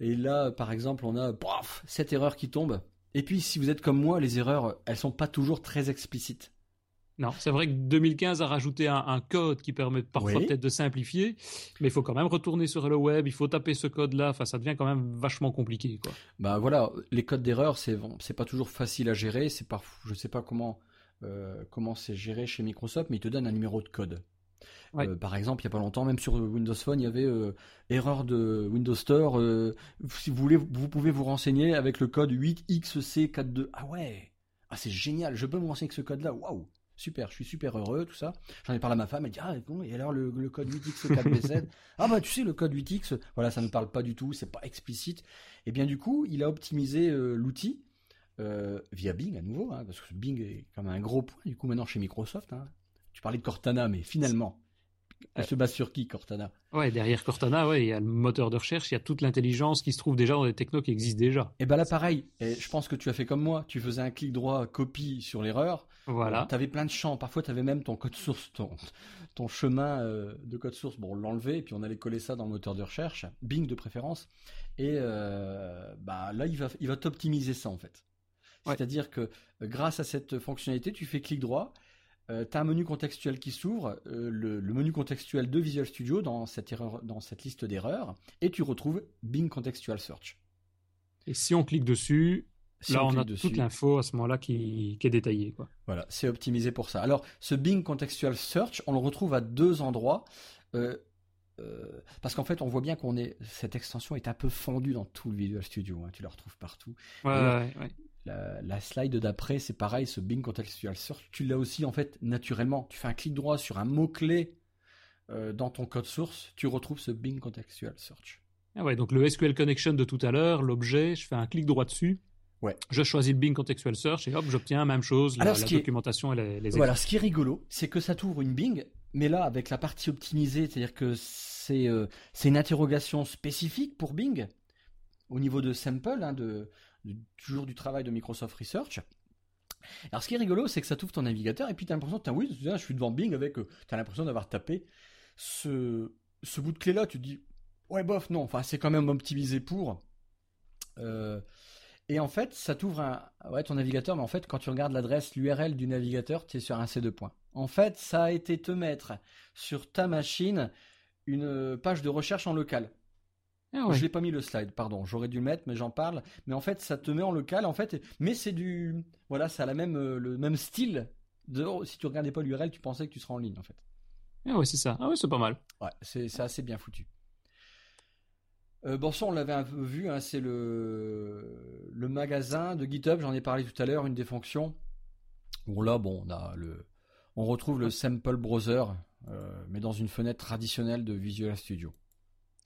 Speaker 2: Et là, par exemple, on a pof, cette erreur qui tombe. Et puis, si vous êtes comme moi, les erreurs, elles sont pas toujours très explicites.
Speaker 1: Non, c'est vrai que 2015 a rajouté un, code qui permet parfois peut-être de simplifier, mais il faut quand même retourner sur le web, il faut taper ce code-là, enfin ça devient quand même vachement compliqué. Quoi.
Speaker 2: Bah voilà, les codes d'erreur, c'est c'est pas toujours facile à gérer, c'est pas, je sais pas comment euh, comment c'est géré chez Microsoft, mais ils te donnent un numéro de code. Euh, par exemple, il y a pas longtemps, même sur Windows Phone, il y avait euh, erreur de Windows Store. si vous voulez, vous pouvez vous renseigner avec le code 8XC42. Ah ouais, ah c'est génial. Je peux me renseigner avec ce code-là. Waouh super, je suis super heureux, tout ça. J'en ai parlé à ma femme, elle dit ah bon et alors le, code 8x4bz ah bah tu sais le code 8x, voilà ça ne parle pas du tout, c'est pas explicite. Et bien du coup il a optimisé euh, l'outil euh, via Bing à nouveau, hein, parce que Bing est comme un gros point du coup maintenant chez Microsoft. Hein. Tu parlais de Cortana, mais finalement elle se base sur qui, Cortana?
Speaker 1: Ouais, derrière Cortana, ouais, il y a le moteur de recherche, il y a toute l'intelligence qui se trouve déjà dans des technos qui existent déjà.
Speaker 2: Et ben là, pareil. Et je pense que tu as fait comme moi. Tu faisais un clic droit, copie sur l'erreur. Voilà. tu avais plein de champs. Parfois, tu avais même ton code source, ton, ton chemin euh, de code source. Bon, on l'enlevait et puis on allait coller ça dans le moteur de recherche, Bing de préférence. Et euh, bah là, il va, il va t'optimiser ça en fait. C'est-à-dire que euh, grâce à cette fonctionnalité, tu fais clic droit euh, tu as un menu contextuel qui s'ouvre, euh, le, menu contextuel de Visual Studio dans cette, erreur, dans cette liste d'erreurs, et tu retrouves Bing Contextual Search.
Speaker 1: Et si on clique dessus, là on, a toute l'info à ce moment-là qui, est détaillée. Quoi.
Speaker 2: Voilà, c'est optimisé pour ça. Alors, ce Bing Contextual Search, on le retrouve à deux endroits. Euh, parce qu'en fait, on voit bien qu'on est cette extension est un peu fondue dans tout le Visual Studio. Hein, tu la retrouves partout.
Speaker 1: Ouais, ouais, ouais.
Speaker 2: La, slide d'après, c'est pareil, ce Bing Contextual Search, tu l'as aussi en fait naturellement. Tu fais un clic droit sur un mot-clé euh, dans ton code source, tu retrouves ce Bing Contextual Search.
Speaker 1: Ah ouais, donc le SQL Connection de tout à l'heure, l'objet, je fais un clic droit dessus.
Speaker 2: Ouais.
Speaker 1: Je choisis le Bing Contextual Search et hop, j'obtiens la même chose, la, documentation et les, les
Speaker 2: Voilà, ce qui est rigolo, c'est que ça t'ouvre une Bing, mais là, avec la partie optimisée, c'est-à-dire que c'est euh, une interrogation spécifique pour Bing, au niveau de sample, hein, toujours du travail de Microsoft Research. Alors ce qui est rigolo, c'est que ça t'ouvre ton navigateur et puis tu as l'impression, que oui, je suis devant Bing avec, euh, tu as l'impression d'avoir tapé ce, ce bout de clé là, tu te dis, ouais bof, non, enfin c'est quand même optimisé pour. Euh, et en fait, ça t'ouvre un, ouais, ton navigateur, mais en fait, quand tu regardes l'adresse, l'URL du navigateur, tu es sur un C2 points. En fait, ça a été te mettre sur ta machine une page de recherche en local. Ah Je l'ai pas mis le slide, pardon. J'aurais dû le mettre, mais j'en parle. Mais en fait, ça te met en local, en fait. Mais c'est du, voilà, ça a la même, euh, le même style. De, si tu regardais pas l'URL, tu pensais que tu serais en ligne, en fait.
Speaker 1: Ah ouais, c'est ça. Ah ouais, c'est pas mal.
Speaker 2: Ouais, c'est assez bien foutu. Euh, bon, ça, on l'avait un peu vu. Hein, c'est le le magasin de GitHub. J'en ai parlé tout à l'heure. Une des fonctions. Bon là, bon, on a le, on retrouve le sample browser, euh, mais dans une fenêtre traditionnelle de Visual Studio.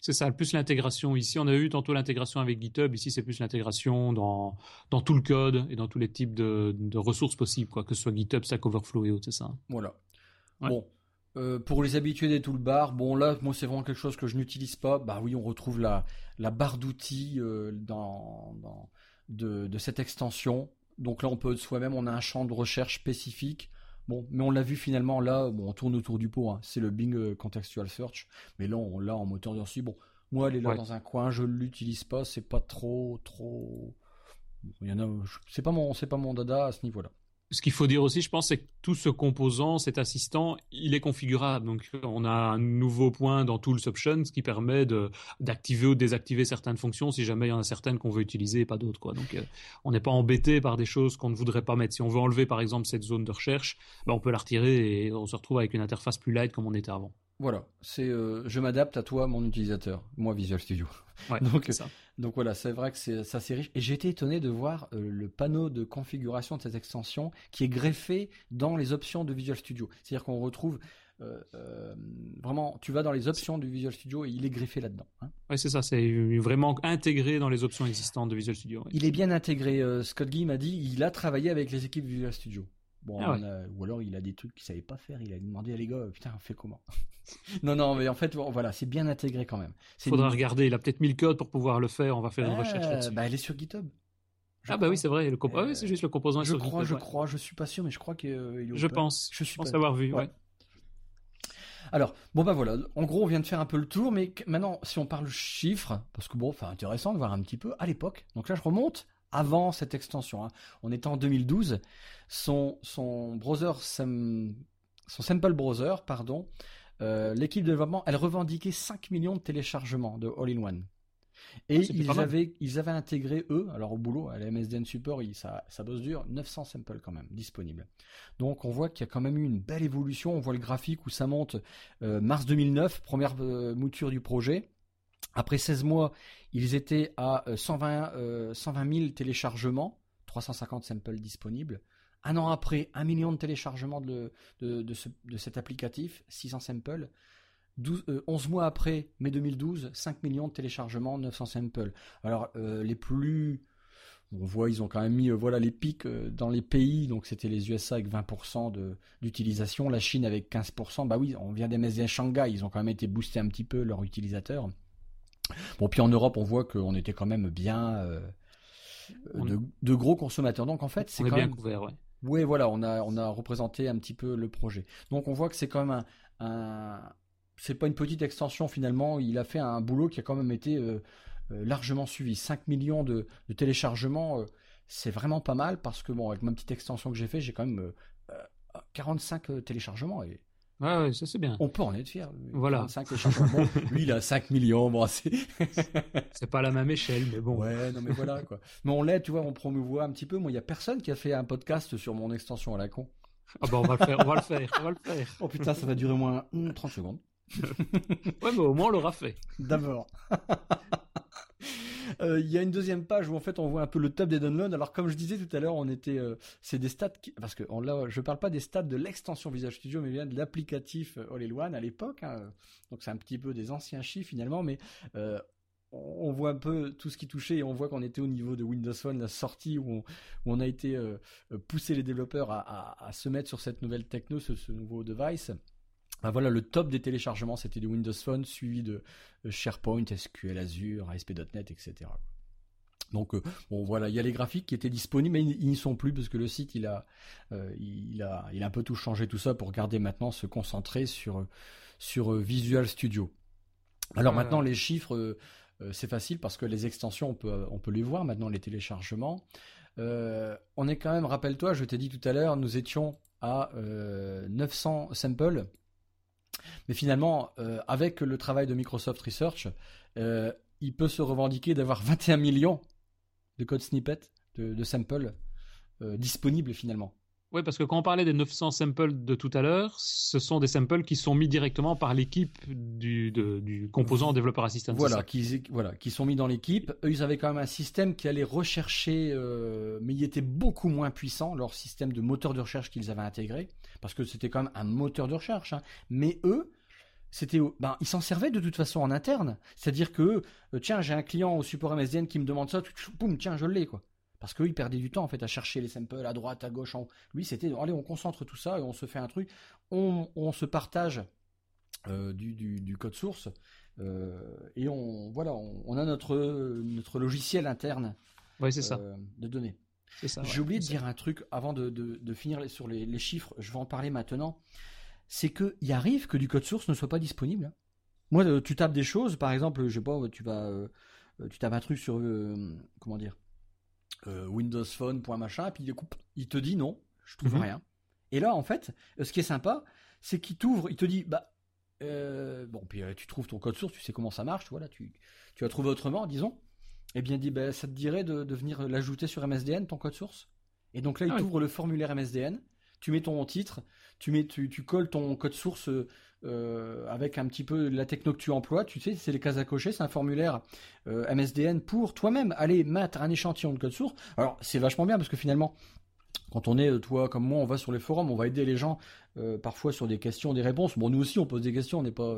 Speaker 1: C'est ça, plus l'intégration. Ici, on a eu tantôt l'intégration avec GitHub. Ici, c'est plus l'intégration dans, dans tout le code et dans tous les types de, de ressources possibles, quoi, que ce soit GitHub, Stack Overflow et autres, c'est ça.
Speaker 2: Voilà. Bon. Euh, pour les habitués des toolbars, bon là, moi c'est vraiment quelque chose que je n'utilise pas. Bah oui, on retrouve la, la barre d'outils euh, dans, dans de, de, cette extension. Donc là, on peut soi-même, on a un champ de recherche spécifique. Bon, mais on l'a vu finalement là, bon, on tourne autour du pot. Hein. C'est le Bing euh, Contextual Search, mais là on l'a en moteur de. Bon, moi elle est là dans un coin, je l'utilise pas, c'est pas trop, trop. Il y en a, c'est pas mon, c'est pas mon dada à ce niveau-là.
Speaker 1: Ce qu'il faut dire aussi, je pense, c'est que tout ce composant, cet assistant, il est configurable. Donc, on a un nouveau point dans Tools Options qui permet d'activer ou de désactiver certaines fonctions si jamais il y en a certaines qu'on veut utiliser et pas d'autres. Donc, euh, on n'est pas embêté par des choses qu'on ne voudrait pas mettre. Si on veut enlever, par exemple, cette zone de recherche, ben, on peut la retirer et on se retrouve avec une interface plus light comme on était avant.
Speaker 2: Voilà, c'est euh, je m'adapte à toi, mon utilisateur, moi Visual Studio.
Speaker 1: donc, ça.
Speaker 2: donc voilà, c'est vrai que c'est ça c'est riche. Et j'ai été étonné de voir euh, le panneau de configuration de cette extension qui est greffé dans les options de Visual Studio. C'est-à-dire qu'on retrouve euh, vraiment, tu vas dans les options du Visual Studio et il est greffé là-dedans. Hein.
Speaker 1: Oui, c'est ça, c'est vraiment intégré dans les options existantes de Visual Studio.
Speaker 2: Il est bien intégré. Scott Gee m'a dit, il a travaillé avec les équipes Visual Studio. Bon, ah ou alors il a des trucs qu'il savait pas faire. Il a demandé à les gars, putain, on fait comment? Non, non, mais en fait, voilà, c'est bien intégré quand même.
Speaker 1: Il faudra regarder. Il a peut-être mis le code pour pouvoir le faire. On va faire une recherche là-dessus.
Speaker 2: Bah, elle est sur GitHub.
Speaker 1: ah bah oui, c'est vrai. Le ah oui, c'est juste le composant.
Speaker 2: Je crois, je crois, je suis pas sûr, mais je crois qu'il est.
Speaker 1: Je pense. Je suis pense avoir vu. Ouais.
Speaker 2: Alors, bon bah voilà, en gros on vient de faire un peu le tour, mais maintenant si on parle chiffres, parce que bon, enfin intéressant de voir un petit peu à l'époque, donc là je remonte avant cette extension. Hein. On était en 2012. Son, son browser, son sample browser, pardon, euh, l'équipe de développement, elle revendiquait 5 millions de téléchargements de All-in-One. Et ah, ils, avaient, ils avaient intégré, eux, alors au boulot, à la MSDN Support, ça, ça bosse dur, 900 samples quand même disponibles. Donc on voit qu'il y a quand même eu une belle évolution. On voit le graphique où ça monte euh, mars 2009, première euh, mouture du projet. Après 16 mois, ils étaient à 120, 120 000 téléchargements, 350 samples disponibles. Un an après, un million de téléchargements de, de, cet applicatif, 600 samples. 11 euh, mois après, mai 2012, 5 millions de téléchargements, 900 samples. Alors, euh, les plus... On voit, ils ont quand même mis euh, voilà les pics dans les pays. Donc, c'était les USA avec 20% d'utilisation, la Chine avec 15%. Bah oui, on vient des MSDN Shanghai, ils ont quand même été boostés un petit peu leurs utilisateurs. Bon, puis en Europe, on voit qu'on était quand même bien euh, de, gros consommateurs. Donc en fait, c'est quand
Speaker 1: bien
Speaker 2: même...
Speaker 1: couvert, ouais.
Speaker 2: Oui, voilà, on a on a représenté un petit peu le projet. Donc on voit que c'est quand même un, un... c'est pas une petite extension finalement. Il a fait un boulot qui a quand même été euh, euh, largement suivi. 5 millions de, téléchargements, c'est vraiment pas mal parce que bon, avec ma petite extension que j'ai fait, j'ai quand même 45 téléchargements et
Speaker 1: Ouais, ouais, ça c'est bien.
Speaker 2: On peut en être fier.
Speaker 1: Voilà.
Speaker 2: lui, il a 5 millions. Bon, c'est.
Speaker 1: c'est pas la même échelle, mais bon.
Speaker 2: Ouais, non, mais voilà, quoi. Mais on l'est, tu vois, on promouvoit un petit peu. Moi, il y a personne qui a fait un podcast sur mon extension à la con.
Speaker 1: Ah bah, on va le faire, on va le faire, on va le faire.
Speaker 2: Oh putain, ça va durer moins 30 secondes.
Speaker 1: ouais, mais au moins, on l'aura fait.
Speaker 2: D'abord. Euh, il y a une deuxième page où en fait on voit un peu le top des downloads. Alors comme je disais tout à l'heure, on était, euh, c'est des stats parce que là, je parle pas des stats de l'extension Visage Studio, mais bien de l'applicatif euh, All-in-One à l'époque. Hein. Donc c'est un petit peu des anciens chiffres finalement, mais on voit un peu tout ce qui touchait et on voit qu'on était au niveau de Windows Phone, la sortie où on, a été poussé les développeurs à, se mettre sur cette nouvelle techno, ce nouveau device. Ben voilà, le top des téléchargements, c'était du Windows Phone, suivi de euh, SharePoint, SQL Azure, ASP.NET, etc. Donc euh, bon voilà, il y a les graphiques qui étaient disponibles, mais ils n'y sont plus parce que le site il a, euh, il a, il a un peu tout changé tout ça pour garder maintenant se concentrer sur sur Visual Studio. Alors maintenant les chiffres c'est facile parce que les extensions on peut on peut les voir maintenant les téléchargements. on est quand même, rappelle-toi, je t'ai dit tout à l'heure, nous étions à 900 samples mais finalement, euh, avec le travail de Microsoft Research, euh, il peut se revendiquer d'avoir 21 millions de code snippets, de, samples euh, disponibles finalement.
Speaker 1: Oui, parce que quand on parlait des 900 samples de tout à l'heure, ce sont des samples qui sont mis directement par l'équipe du, du, composant développeur assistant.
Speaker 2: Voilà, qui, voilà, qui sont mis dans l'équipe. Eux, ils avaient quand même un système qui allait rechercher, euh, mais il était beaucoup moins puissant, leur système de moteur de recherche qu'ils avaient intégré, parce que c'était quand même un moteur de recherche. Hein. Mais eux, c'était, ben, ils s'en servaient de toute façon en interne. C'est-à-dire que, euh, tiens, j'ai un client au support MSDN qui me demande ça, boum, tiens, je l'ai, quoi. Parce qu'il perdait du temps en fait à chercher les samples à droite, à gauche. En... Lui, c'était allez, on concentre tout ça et on se fait un truc. On, se partage euh, du, code source euh, et on voilà, on, a notre notre logiciel interne.
Speaker 1: c'est ça.
Speaker 2: Euh, de données. J'ai oublié de dire un truc avant de, finir sur les, chiffres. Je vais en parler maintenant. C'est que il arrive que du code source ne soit pas disponible. Moi, tu tapes des choses, par exemple, je sais pas, tu vas, tu tapes un truc sur, comment dire, euh, Windows Phone, point machin, et puis il te dit non. je trouve
Speaker 1: Mhm.
Speaker 2: rien. Et là, en fait, ce qui est sympa, c'est qu'il t'ouvre, il te dit, bah, euh, bon, puis euh, tu trouves ton code source, tu sais comment ça marche, voilà, tu, tu as trouvé autrement, disons. Et bien, il dit, bah, ça te dirait de, de venir l'ajouter sur MSDN, ton code source. Et donc là, il
Speaker 1: Ah oui.
Speaker 2: t'ouvre le formulaire MSDN, tu mets ton titre, tu mets, tu, colles ton code source euh, avec un petit peu la techno que tu emploies, tu sais, c'est les cases à cocher, c'est un formulaire euh, MSDN pour toi-même aller mettre un échantillon de code source. Alors, c'est vachement bien parce que finalement, quand on est, euh, toi comme moi, on va sur les forums, on va aider les gens parfois sur des questions, des réponses. Bon, nous aussi, on pose des questions, on n'est pas,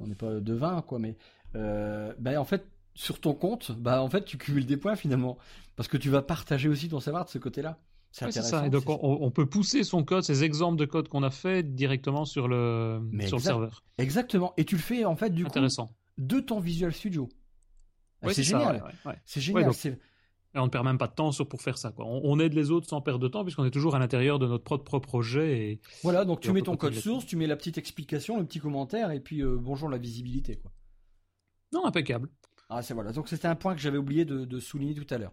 Speaker 2: on n'est pas devin, quoi. Mais ben, en fait, sur ton compte, bah en fait, tu cumules des points finalement, parce que tu vas partager aussi ton savoir de ce côté-là. C'est
Speaker 1: ça. Et donc, on, on peut pousser son code, ces exemples de code qu'on a fait directement sur le,
Speaker 2: Mais
Speaker 1: sur le
Speaker 2: exact.
Speaker 1: serveur.
Speaker 2: Exactement. Et tu le fais en fait du coup
Speaker 1: Intéressant.
Speaker 2: de ton Visual Studio. Ah,
Speaker 1: Ouais,
Speaker 2: c'est génial.
Speaker 1: ouais, ouais, ouais.
Speaker 2: C'est génial.
Speaker 1: donc- Et on ne perd même pas de temps sur, pour faire ça. Quoi. On, on aide les autres sans perdre de temps, puisqu'on est toujours à l'intérieur de notre propre projet. Et...
Speaker 2: Voilà, donc
Speaker 1: Et
Speaker 2: tu mets ton code source, tu mets la petite explication, le petit commentaire, et puis euh, bonjour la visibilité, quoi.
Speaker 1: Non, impeccable.
Speaker 2: Ah, c'est voilà. Donc c'était un point que j'avais oublié de, de souligner tout à l'heure.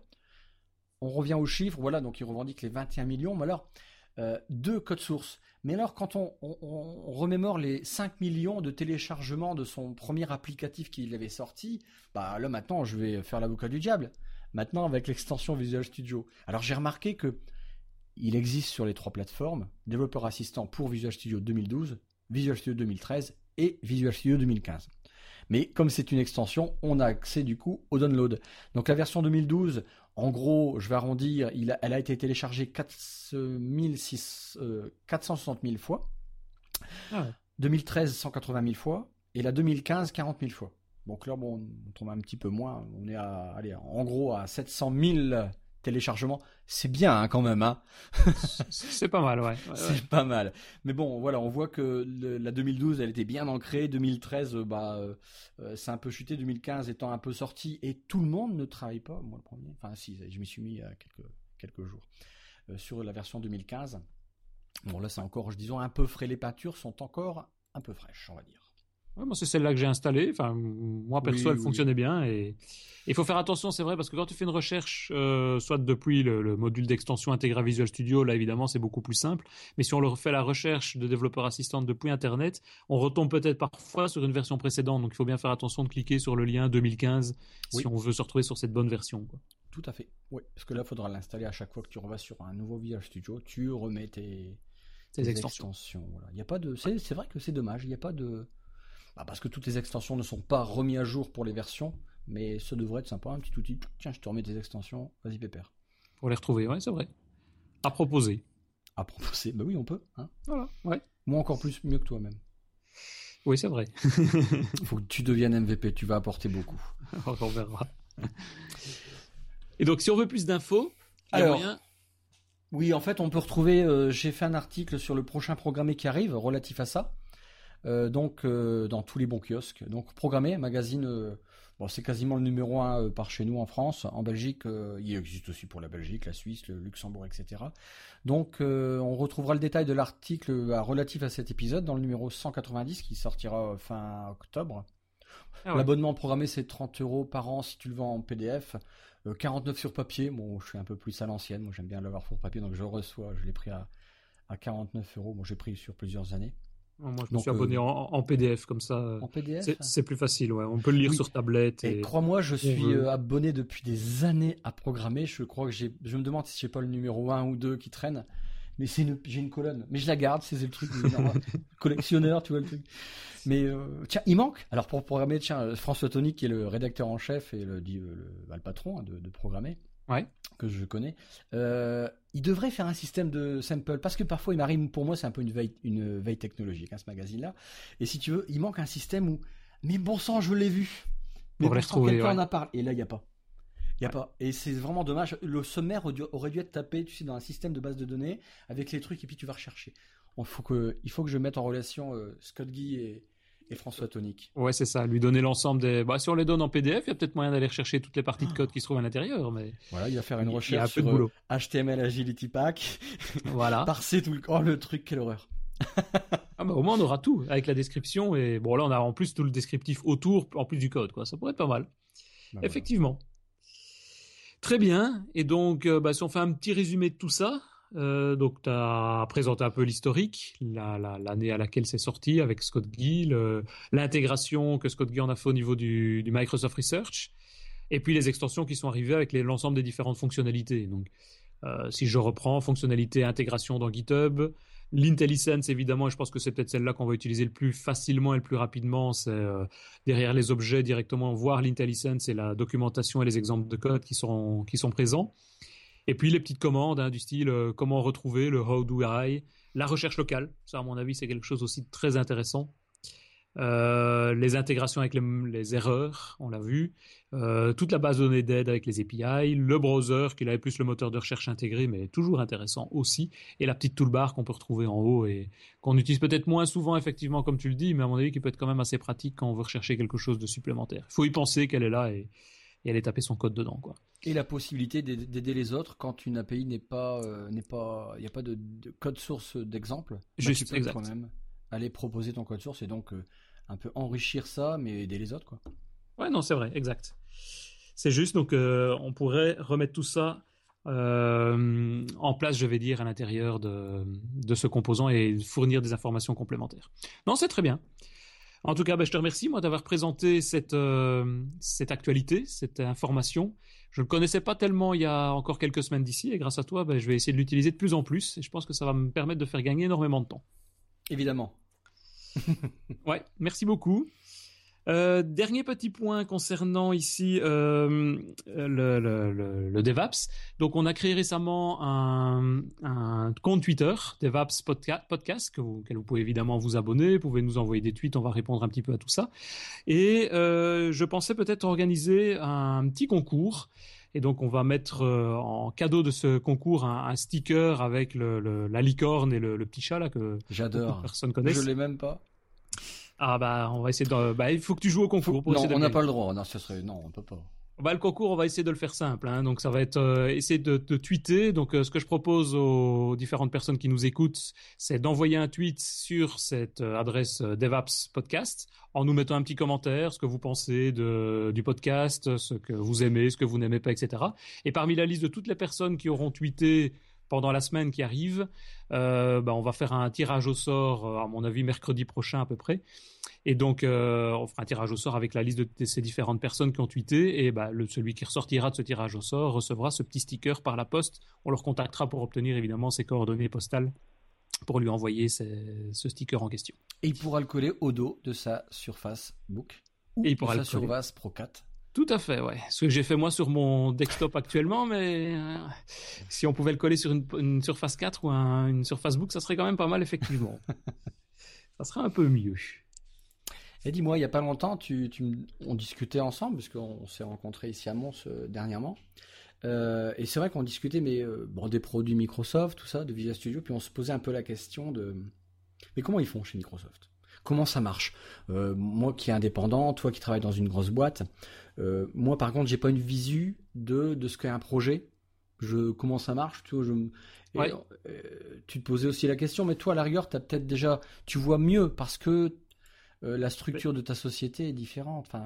Speaker 2: On revient aux chiffres. Voilà, donc ils revendiquent les 21 millions. Mais alors, euh, deux codes sources. Mais alors, quand on remémore les 5 millions de téléchargements de son premier applicatif qu'il avait sorti, bah là maintenant, je vais faire l'avocat du diable. Maintenant, avec l'extension Visual Studio. Alors, j'ai remarqué que il existe sur les trois plateformes développeur assistant pour Visual Studio 2012, Visual Studio 2013 et Visual Studio 2015. Mais comme c'est une extension, on a accès du coup au download. Donc la version 2012, en gros, je vais arrondir, il a- elle a été téléchargée 4006, euh, 460 000 fois.
Speaker 1: Ah ouais.
Speaker 2: 2013, 180 000 fois. Et la 2015, 40 000 fois. Donc là, bon, on tombe un petit peu moins. On est à, allez, en gros à 700 000 téléchargements. C'est bien hein, quand même. Hein
Speaker 1: C'est pas mal, ouais. ouais, ouais.
Speaker 2: c'est pas mal. Mais bon, voilà, on voit que le- la 2012, elle était bien ancrée. 2013, euh, bah, euh, euh, c'est un peu chuté. 2015 étant un peu sorti, et tout le monde ne travaille pas. Moi, le premier. Enfin, si, je m'y suis mis il y a quelques quelques jours euh, sur la version 2015. Bon, là, c'est encore, je disons, un peu frais. Les peintures sont encore un peu fraîches, on va dire.
Speaker 1: Ouais, moi, c'est celle-là que j'ai installée. Enfin, moi, perso,
Speaker 2: Oui,
Speaker 1: elle
Speaker 2: oui.
Speaker 1: fonctionnait bien. Et il faut faire attention, c'est vrai, parce que quand tu fais une recherche, euh, soit depuis le, le module d'extension intégré Visual Studio, là, évidemment, c'est beaucoup plus simple. Mais si on le refait la recherche de développeur assistant depuis Internet, on retombe peut-être parfois sur une version précédente. Donc, il faut bien faire attention de cliquer sur le lien 2015
Speaker 2: Oui.
Speaker 1: si on veut se retrouver sur cette bonne version. quoi.
Speaker 2: Tout à fait. Oui, parce que là, il faudra l'installer à chaque fois que tu revas sur un nouveau Visual Studio. Tu remets tes, tes
Speaker 1: extensions.
Speaker 2: Voilà. Il y a pas de. C'est c'est vrai que c'est dommage. Il n'y a pas de. Bah, parce que toutes les extensions ne sont pas remises à jour pour les versions, mais ce devrait être sympa. Un petit outil. Tiens, je te remets tes extensions. Vas-y, pépère.
Speaker 1: Pour les retrouver, ouais, c'est vrai. À proposer.
Speaker 2: À proposer. Bah oui, on peut. Hein.
Speaker 1: Voilà, ouais.
Speaker 2: Moi encore plus mieux que toi-même.
Speaker 1: Oui, c'est vrai.
Speaker 2: Il faut que tu deviennes MVP. Tu vas apporter beaucoup.
Speaker 1: on verra. Et donc, si on veut plus d'infos,
Speaker 2: Alors,
Speaker 1: moyen.
Speaker 2: Oui, en fait, on peut retrouver. euh, J'ai fait un article sur le prochain programmé qui arrive, relatif à ça. Euh, donc, euh, dans tous les bons kiosques. Donc, programmé, magazine. euh, bon, c'est quasiment le numéro un par chez nous en France. En Belgique, il existe aussi pour la Belgique, la Suisse, le Luxembourg, etc. Donc, on retrouvera le détail de l'article relatif à cet épisode dans le numéro 190 qui sortira fin octobre.
Speaker 1: Ah ouais.
Speaker 2: L'abonnement programmé, c'est 30 euros par an si tu le vends en PDF. Euh, 49 sur papier. Bon, je suis un peu plus à l'ancienne. Moi, j'aime bien l'avoir sur papier, donc je le reçois. Je l'ai pris à, à 49 euros. Bon, j'ai pris sur plusieurs années.
Speaker 1: Moi, je me suis abonné
Speaker 2: euh,
Speaker 1: en, en PDF, comme ça.
Speaker 2: En PDF
Speaker 1: C'est- C'est plus facile, ouais. On peut le lire
Speaker 2: Oui.
Speaker 1: sur tablette.
Speaker 2: Et
Speaker 1: Et...
Speaker 2: crois-moi, je suis
Speaker 1: veut.
Speaker 2: euh, abonné depuis des années à programmer. Je crois que j'ai. Je me demande si j'ai pas le numéro 1 ou 2 qui traîne. Mais c'est une... j'ai une colonne. Mais je la garde, c'est le truc. collectionneur, tu vois le truc. Mais euh, tiens, il manque. Alors pour programmer, tiens, euh, François Tony, qui est le rédacteur en chef et le, dit- le, bah, le patron hein, de, de programmer,
Speaker 1: Ouais.
Speaker 2: que je connais, euh, il devrait faire un système de sample. Parce que parfois, il m'arrive, pour moi, c'est un peu une veille, une veille technologique, hein, ce magazine-là. Et si tu veux, il manque un système où, mais bon sang, je l'ai vu. Mais
Speaker 1: Pour
Speaker 2: quelqu'un
Speaker 1: ouais.
Speaker 2: en a parlé. Et là, il n'y a pas. Il y a pas. Et c'est vraiment dommage. Le sommaire aurait dû, être tapé, tu sais, dans un système de base de données avec les trucs et puis tu vas rechercher. Il faut que, il faut que je mette en relation euh, Scott Guy et, et François Tonic.
Speaker 1: Ouais, c'est ça. Lui donner l'ensemble des. Bah, si on les donne en PDF, il y a peut-être moyen d'aller rechercher toutes les parties de code qui se trouvent à l'intérieur. Mais
Speaker 2: Voilà, il va faire une recherche sur euh,
Speaker 1: boulot.
Speaker 2: HTML Agility Pack,
Speaker 1: Voilà.
Speaker 2: parser tout le, oh, le truc, quelle horreur.
Speaker 1: Ah, bah, au moins, on aura tout avec la description. Et bon, là, on a en plus tout le descriptif autour, en plus du code. Quoi. Ça pourrait être pas mal.
Speaker 2: Voilà.
Speaker 1: Effectivement. Très bien. Et donc, euh, bah, si on fait un petit résumé de tout ça, Euh, donc, tu as présenté un peu l'historique, l'année à laquelle c'est sorti avec Scott Gill, l'intégration que Scott Gill en a fait au niveau du, Microsoft Research, et puis les extensions qui sont arrivées avec l'ensemble des différentes fonctionnalités. Donc, euh, si je reprends fonctionnalité intégration dans GitHub, l'IntelliSense évidemment, et je pense que c'est peut-être celle-là qu'on va utiliser le plus facilement et le plus rapidement, c'est euh, derrière les objets directement voir l'IntelliSense et la documentation et les exemples de code qui sont, qui sont présents. Et puis les petites commandes hein, du style euh, comment retrouver le how do I, la recherche locale, ça à mon avis c'est quelque chose aussi de très intéressant. Euh, les intégrations avec les, erreurs, on l'a vu, euh, toute la base de données d'aide avec les API, le browser qui avait plus le moteur de recherche intégré, mais toujours intéressant aussi, et la petite toolbar qu'on peut retrouver en haut et qu'on utilise peut-être moins souvent effectivement comme tu le dis, mais à mon avis qui peut être quand même assez pratique quand on veut rechercher quelque chose de supplémentaire. Il faut y penser qu'elle est là et, et aller taper son code dedans, quoi.
Speaker 2: Et la possibilité d'aider les autres quand une API n'est pas, euh, n'est pas, il n'y a pas de, code source d'exemple. Bah,
Speaker 1: Juste, peux quand
Speaker 2: même aller proposer ton code source et donc euh, un peu enrichir ça, mais aider les autres, quoi.
Speaker 1: Ouais, non, c'est vrai, exact. C'est juste, donc euh, on pourrait remettre tout ça en place, je vais dire, à l'intérieur de, de ce composant et fournir des informations complémentaires. Non, c'est très bien. En tout cas, ben, je te remercie moi d'avoir présenté cette, euh, cette actualité, cette information. Je ne le connaissais pas tellement il y a encore quelques semaines d'ici et grâce à toi, ben, je vais essayer de l'utiliser de plus en plus et je pense que ça va me permettre de faire gagner énormément de temps.
Speaker 2: Évidemment.
Speaker 1: ouais, merci beaucoup. Euh, dernier petit point concernant ici euh, le, le, DevApps. Donc, on a créé récemment un, compte Twitter, DevApps Podcast, que vous, auquel vous pouvez évidemment vous abonner. Vous pouvez nous envoyer des tweets, on va répondre un petit peu à tout ça. Et euh, je pensais peut-être organiser un petit concours. Et donc, on va mettre en cadeau de ce concours un, sticker avec la licorne et le, petit chat là que
Speaker 2: j'adore.
Speaker 1: Personne connaît.
Speaker 2: Je l'ai même pas.
Speaker 1: Ah bah on va essayer de. Bah il faut que tu joues au concours.
Speaker 2: Pour non, on n'a pas le droit. Non, ce serait non, on peut pas.
Speaker 1: Bah, le concours, on va essayer de le faire simple. Hein. Donc, ça va être euh, essayer de, de, tweeter. Donc, euh, ce que je propose aux différentes personnes qui nous écoutent, c'est d'envoyer un tweet sur cette euh, adresse DevApps Podcast en nous mettant un petit commentaire, ce que vous pensez de, du podcast, ce que vous aimez, ce que vous n'aimez pas, etc. Et parmi la liste de toutes les personnes qui auront tweeté pendant la semaine qui arrive, euh, bah, on va faire un tirage au sort, euh, à mon avis mercredi prochain à peu près. Et donc, euh, on fera un tirage au sort avec la liste de, ces différentes personnes qui ont tweeté. Et bah, le, celui qui ressortira de ce tirage au sort recevra ce petit sticker par la poste. On leur contactera pour obtenir évidemment ses coordonnées postales pour lui envoyer ce sticker en question.
Speaker 2: Et il pourra le coller au dos de sa Surface Book. Ou et il pourra de sa Surface Pro 4.
Speaker 1: Tout à fait, ouais. Ce que j'ai fait moi sur mon desktop actuellement, mais euh, si on pouvait le coller sur une, Surface 4 ou une Surface Book, ça serait quand même pas mal, effectivement. ça serait un peu mieux.
Speaker 2: Et dis-moi, il n'y a pas longtemps, tu, on discutait ensemble, parce qu'on s'est rencontrés ici à Mons euh, dernièrement. Euh, et c'est vrai qu'on discutait mais, bon, des produits Microsoft, tout ça, de Visual Studio, puis on se posait un peu la question de... Mais comment ils font chez Microsoft? Comment ça marche Moi qui est indépendant, toi qui travailles dans une grosse boîte, euh, moi, par contre, j'ai pas une visu de, de ce qu'est un projet. Je, comment ça marche, tu vois, je, euh, tu te posais aussi la question, mais toi, à la rigueur, as peut-être déjà, tu vois mieux parce que euh, la structure de ta société est différente. Enfin,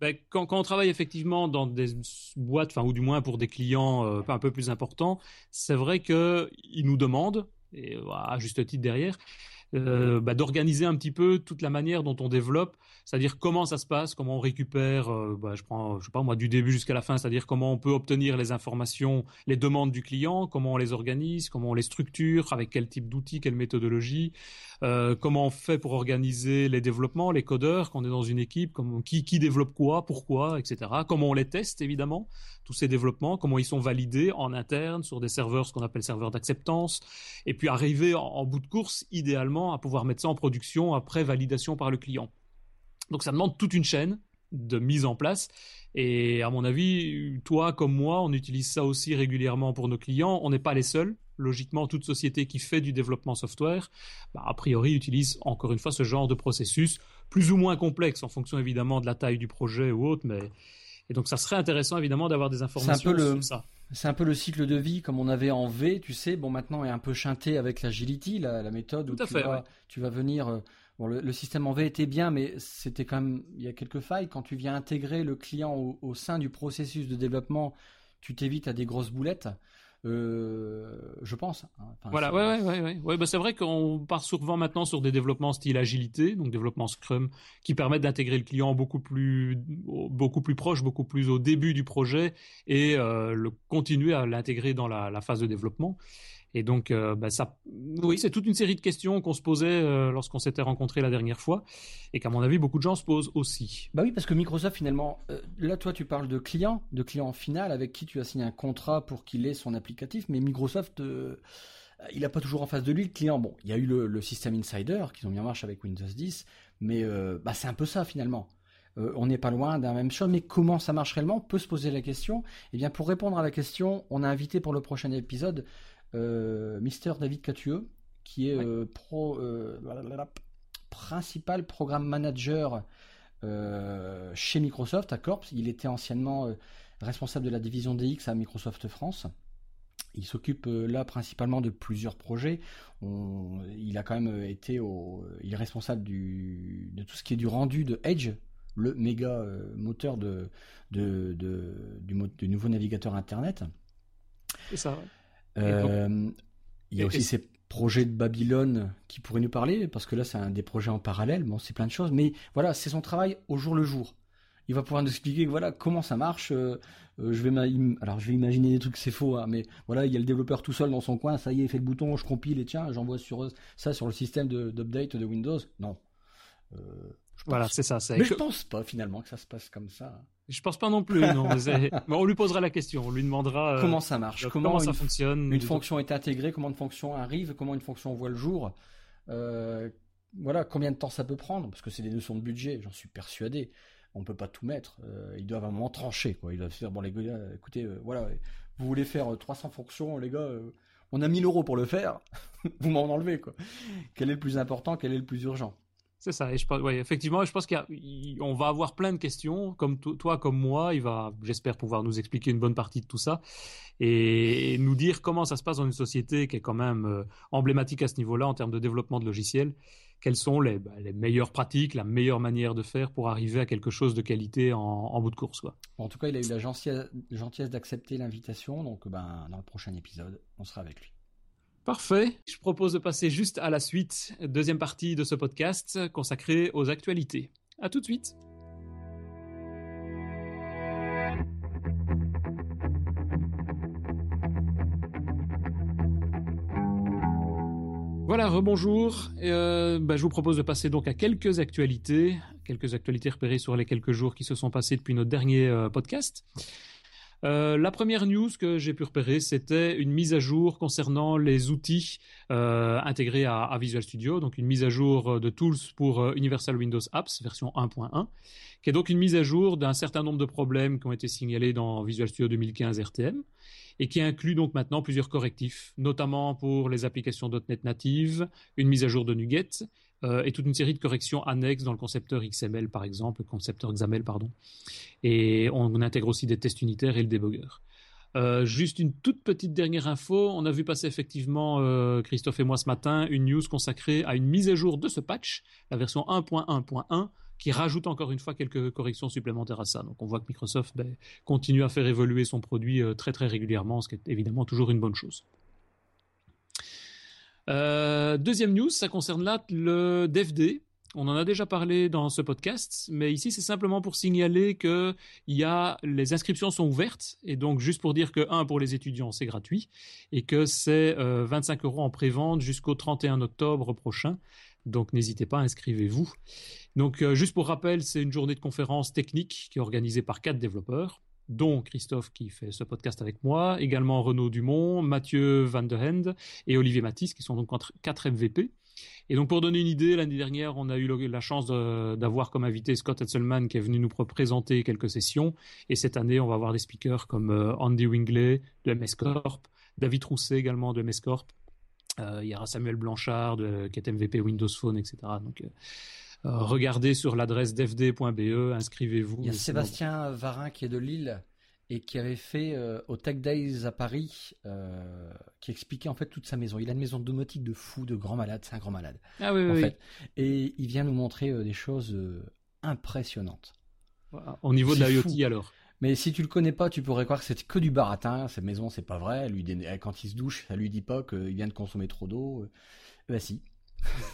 Speaker 1: ben, quand, quand, on travaille effectivement dans des boîtes, enfin, ou du moins pour des clients un peu plus importants, c'est vrai qu'ils nous demandent, et à juste titre derrière, euh, bah, d'organiser un petit peu toute la manière dont on développe, c'est-à-dire comment ça se passe, comment on récupère, euh, bah, je prends, je sais pas moi, du début jusqu'à la fin, c'est-à-dire comment on peut obtenir les informations, les demandes du client, comment on les organise, comment on les structure, avec quel type d'outils, quelle méthodologie, euh, comment on fait pour organiser les développements, les codeurs, quand on est dans une équipe, qui, qui développe quoi, pourquoi, etc. Comment on les teste évidemment, tous ces développements, comment ils sont validés en interne sur des serveurs, ce qu'on appelle serveurs d'acceptance, et puis arriver en bout de course, idéalement à pouvoir mettre ça en production après validation par le client. Donc ça demande toute une chaîne de mise en place. Et à mon avis, toi comme moi, on utilise ça aussi régulièrement pour nos clients. On n'est pas les seuls. Logiquement, toute société qui fait du développement software, bah, a priori, utilise encore une fois ce genre de processus, plus ou moins complexe en fonction évidemment de la taille du projet ou autre. Mais et donc ça serait intéressant évidemment d'avoir des informations
Speaker 2: un peu
Speaker 1: sur ça.
Speaker 2: C'est un peu le cycle de vie comme on avait en V, tu sais. Bon, maintenant est un peu chanté avec l'agility, la, méthode où tu, vas, venir. Euh, bon, le, système en V était bien, mais c'était quand même il y a quelques failles. Quand tu viens intégrer le client au, sein du processus de développement, tu t'évites à des grosses boulettes. Je pense.
Speaker 1: Hein. voilà, ouais, ouais, ouais, ouais. Bah, c'est vrai qu'on part souvent maintenant sur des développements style agilité, donc développement Scrum, qui permettent d'intégrer le client beaucoup plus, beaucoup plus proche, beaucoup plus au début du projet et le continuer à l'intégrer dans la, phase de développement. Et donc, euh, bah, ça, oui, c'est toute une série de questions qu'on se posait euh, lorsqu'on s'était rencontrés la dernière fois, et qu'à mon avis, beaucoup de gens se posent aussi.
Speaker 2: Bah oui, parce que Microsoft, finalement, euh, là, toi, tu parles de client, de client final avec qui tu as signé un contrat pour qu'il ait son applicatif, mais Microsoft, il n'a pas toujours en face de lui le client. Bon, il y a eu le, système Insider qu'ils ont mis en marche avec Windows 10, mais bah, c'est un peu ça finalement. on n'est pas loin d'un même chose, mais comment ça marche réellement On peut se poser la question. Et eh bien, pour répondre à la question, on a invité pour le prochain épisode Mister David Catueux, qui est euh, pro, euh, principal programme manager chez Microsoft à Corp. Il était anciennement responsable de la division DX à Microsoft France. Il s'occupe là principalement de plusieurs projets. il a quand même été au, il est responsable de tout ce qui est du rendu de Edge, le méga moteur de, du, nouveau navigateur Internet.
Speaker 1: C'est ça.
Speaker 2: Euh, il y a aussi ces projets de Babylone qui pourraient nous parler, parce que là, c'est un des projets en parallèle. Bon, c'est plein de choses, mais voilà, c'est son travail au jour le jour. Il va pouvoir nous expliquer voilà comment ça marche. Euh, euh, je vais alors je vais imaginer des trucs c'est faux, hein, mais voilà il y a le développeur tout seul dans son coin, ça y est, il fait le bouton, je compile et tiens, j'envoie sur ça sur le système d'update de, Windows. Non.
Speaker 1: voilà, c'est ça.
Speaker 2: Mais je pense pas finalement que ça se passe comme ça.
Speaker 1: Je pense pas non plus. Non. on lui posera la question. On lui demandera
Speaker 2: euh, comment ça marche, comment, ça fonctionne. Une fonction est intégrée, comment une fonction arrive, comment une fonction voit le jour. Euh, voilà, combien de temps ça peut prendre? Parce que c'est des notions de budget. J'en suis persuadé. On ne peut pas tout mettre. Euh, ils doivent à un moment trancher. Quoi. Ils doivent faire bon les gars, écoutez, voilà, vous voulez faire 300 fonctions, les gars. on a 1000 euros pour le faire. vous m'en enlevez quoi. Quel est le plus important Quel est le plus urgent?
Speaker 1: C'est ça. Je effectivement, je pense qu'on va avoir plein de questions, comme toi, comme moi. Il va, j'espère, pouvoir nous expliquer une bonne partie de tout ça et nous dire comment ça se passe dans une société qui est quand même euh, emblématique à ce niveau-là en termes de développement de logiciels. Quelles sont les, bah, les, meilleures pratiques, la meilleure manière de faire pour arriver à quelque chose de qualité en, bout de course, quoi.
Speaker 2: en tout cas, il a eu la gentillesse, d'accepter l'invitation. Donc, ben, dans le prochain épisode, on sera avec lui.
Speaker 1: Parfait. Je propose de passer juste à la suite, deuxième partie de ce podcast consacré aux actualités. À tout de suite. Voilà, rebonjour. Euh, bah, je vous propose de passer donc à quelques actualités, quelques actualités repérées sur les quelques jours qui se sont passés depuis notre dernier euh, podcast. Euh, la première news que j'ai pu repérer, c'était une mise à jour concernant les outils euh, intégrés à, Visual Studio, donc une mise à jour de tools pour euh, Universal Windows Apps version 1.1, qui est donc une mise à jour d'un certain nombre de problèmes qui ont été signalés dans Visual Studio 2015 RTM et qui inclut donc maintenant plusieurs correctifs, notamment pour les applications .NET natives, une mise à jour de NuGet euh, et toute une série de corrections annexes dans le concepteur XML par exemple, le concepteur XAML pardon. Et on, intègre aussi des tests unitaires et le debugger. Euh, juste une toute petite dernière info, on a vu passer effectivement euh, Christophe et moi ce matin une news consacrée à une mise à jour de ce patch, la version 1.1.1 qui rajoute encore une fois quelques corrections supplémentaires à ça. Donc on voit que Microsoft ben, continue à faire évoluer son produit très très régulièrement, ce qui est évidemment toujours une bonne chose. Euh, deuxième news, ça concerne là le DevD. On en a déjà parlé dans ce podcast, mais ici c'est simplement pour signaler que y a, les inscriptions sont ouvertes et donc juste pour dire que un pour les étudiants c'est gratuit et que c'est 25 euh, euros en prévente jusqu'au 31 octobre prochain. Donc n'hésitez pas, inscrivez-vous. Donc euh, juste pour rappel, c'est une journée de conférence technique qui est organisée par quatre développeurs dont Christophe qui fait ce podcast avec moi, également Renaud Dumont, Mathieu Van de Hend et Olivier Matisse qui sont donc quatre MVP. Et donc pour donner une idée, l'année dernière, on a eu la chance d'avoir comme invité Scott Etzelman qui est venu nous présenter quelques sessions. Et cette année, on va avoir des speakers comme euh, Andy Wingley de MS Corp, David Rousset également de MS Corp. Euh, il y aura Samuel Blanchard qui est MVP Windows Phone, etc. Donc euh, regardez sur l'adresse dfd.be, inscrivez-vous.
Speaker 2: Il y a Sébastien Varin qui est de Lille et qui avait fait euh, au Tech Days à Paris, euh, qui expliquait en fait toute sa maison. Il a une maison domotique de fou, de grand malade, c'est un grand malade.
Speaker 1: Ah oui, oui,
Speaker 2: Et il vient nous montrer des choses impressionnantes.
Speaker 1: Au niveau de l'IoT alors
Speaker 2: Mais si tu le connais pas, tu pourrais croire que c'est que du baratin. Cette maison, c'est pas vrai. Lui, quand il se douche, ça lui dit pas qu'il vient de consommer trop d'eau. Bah si.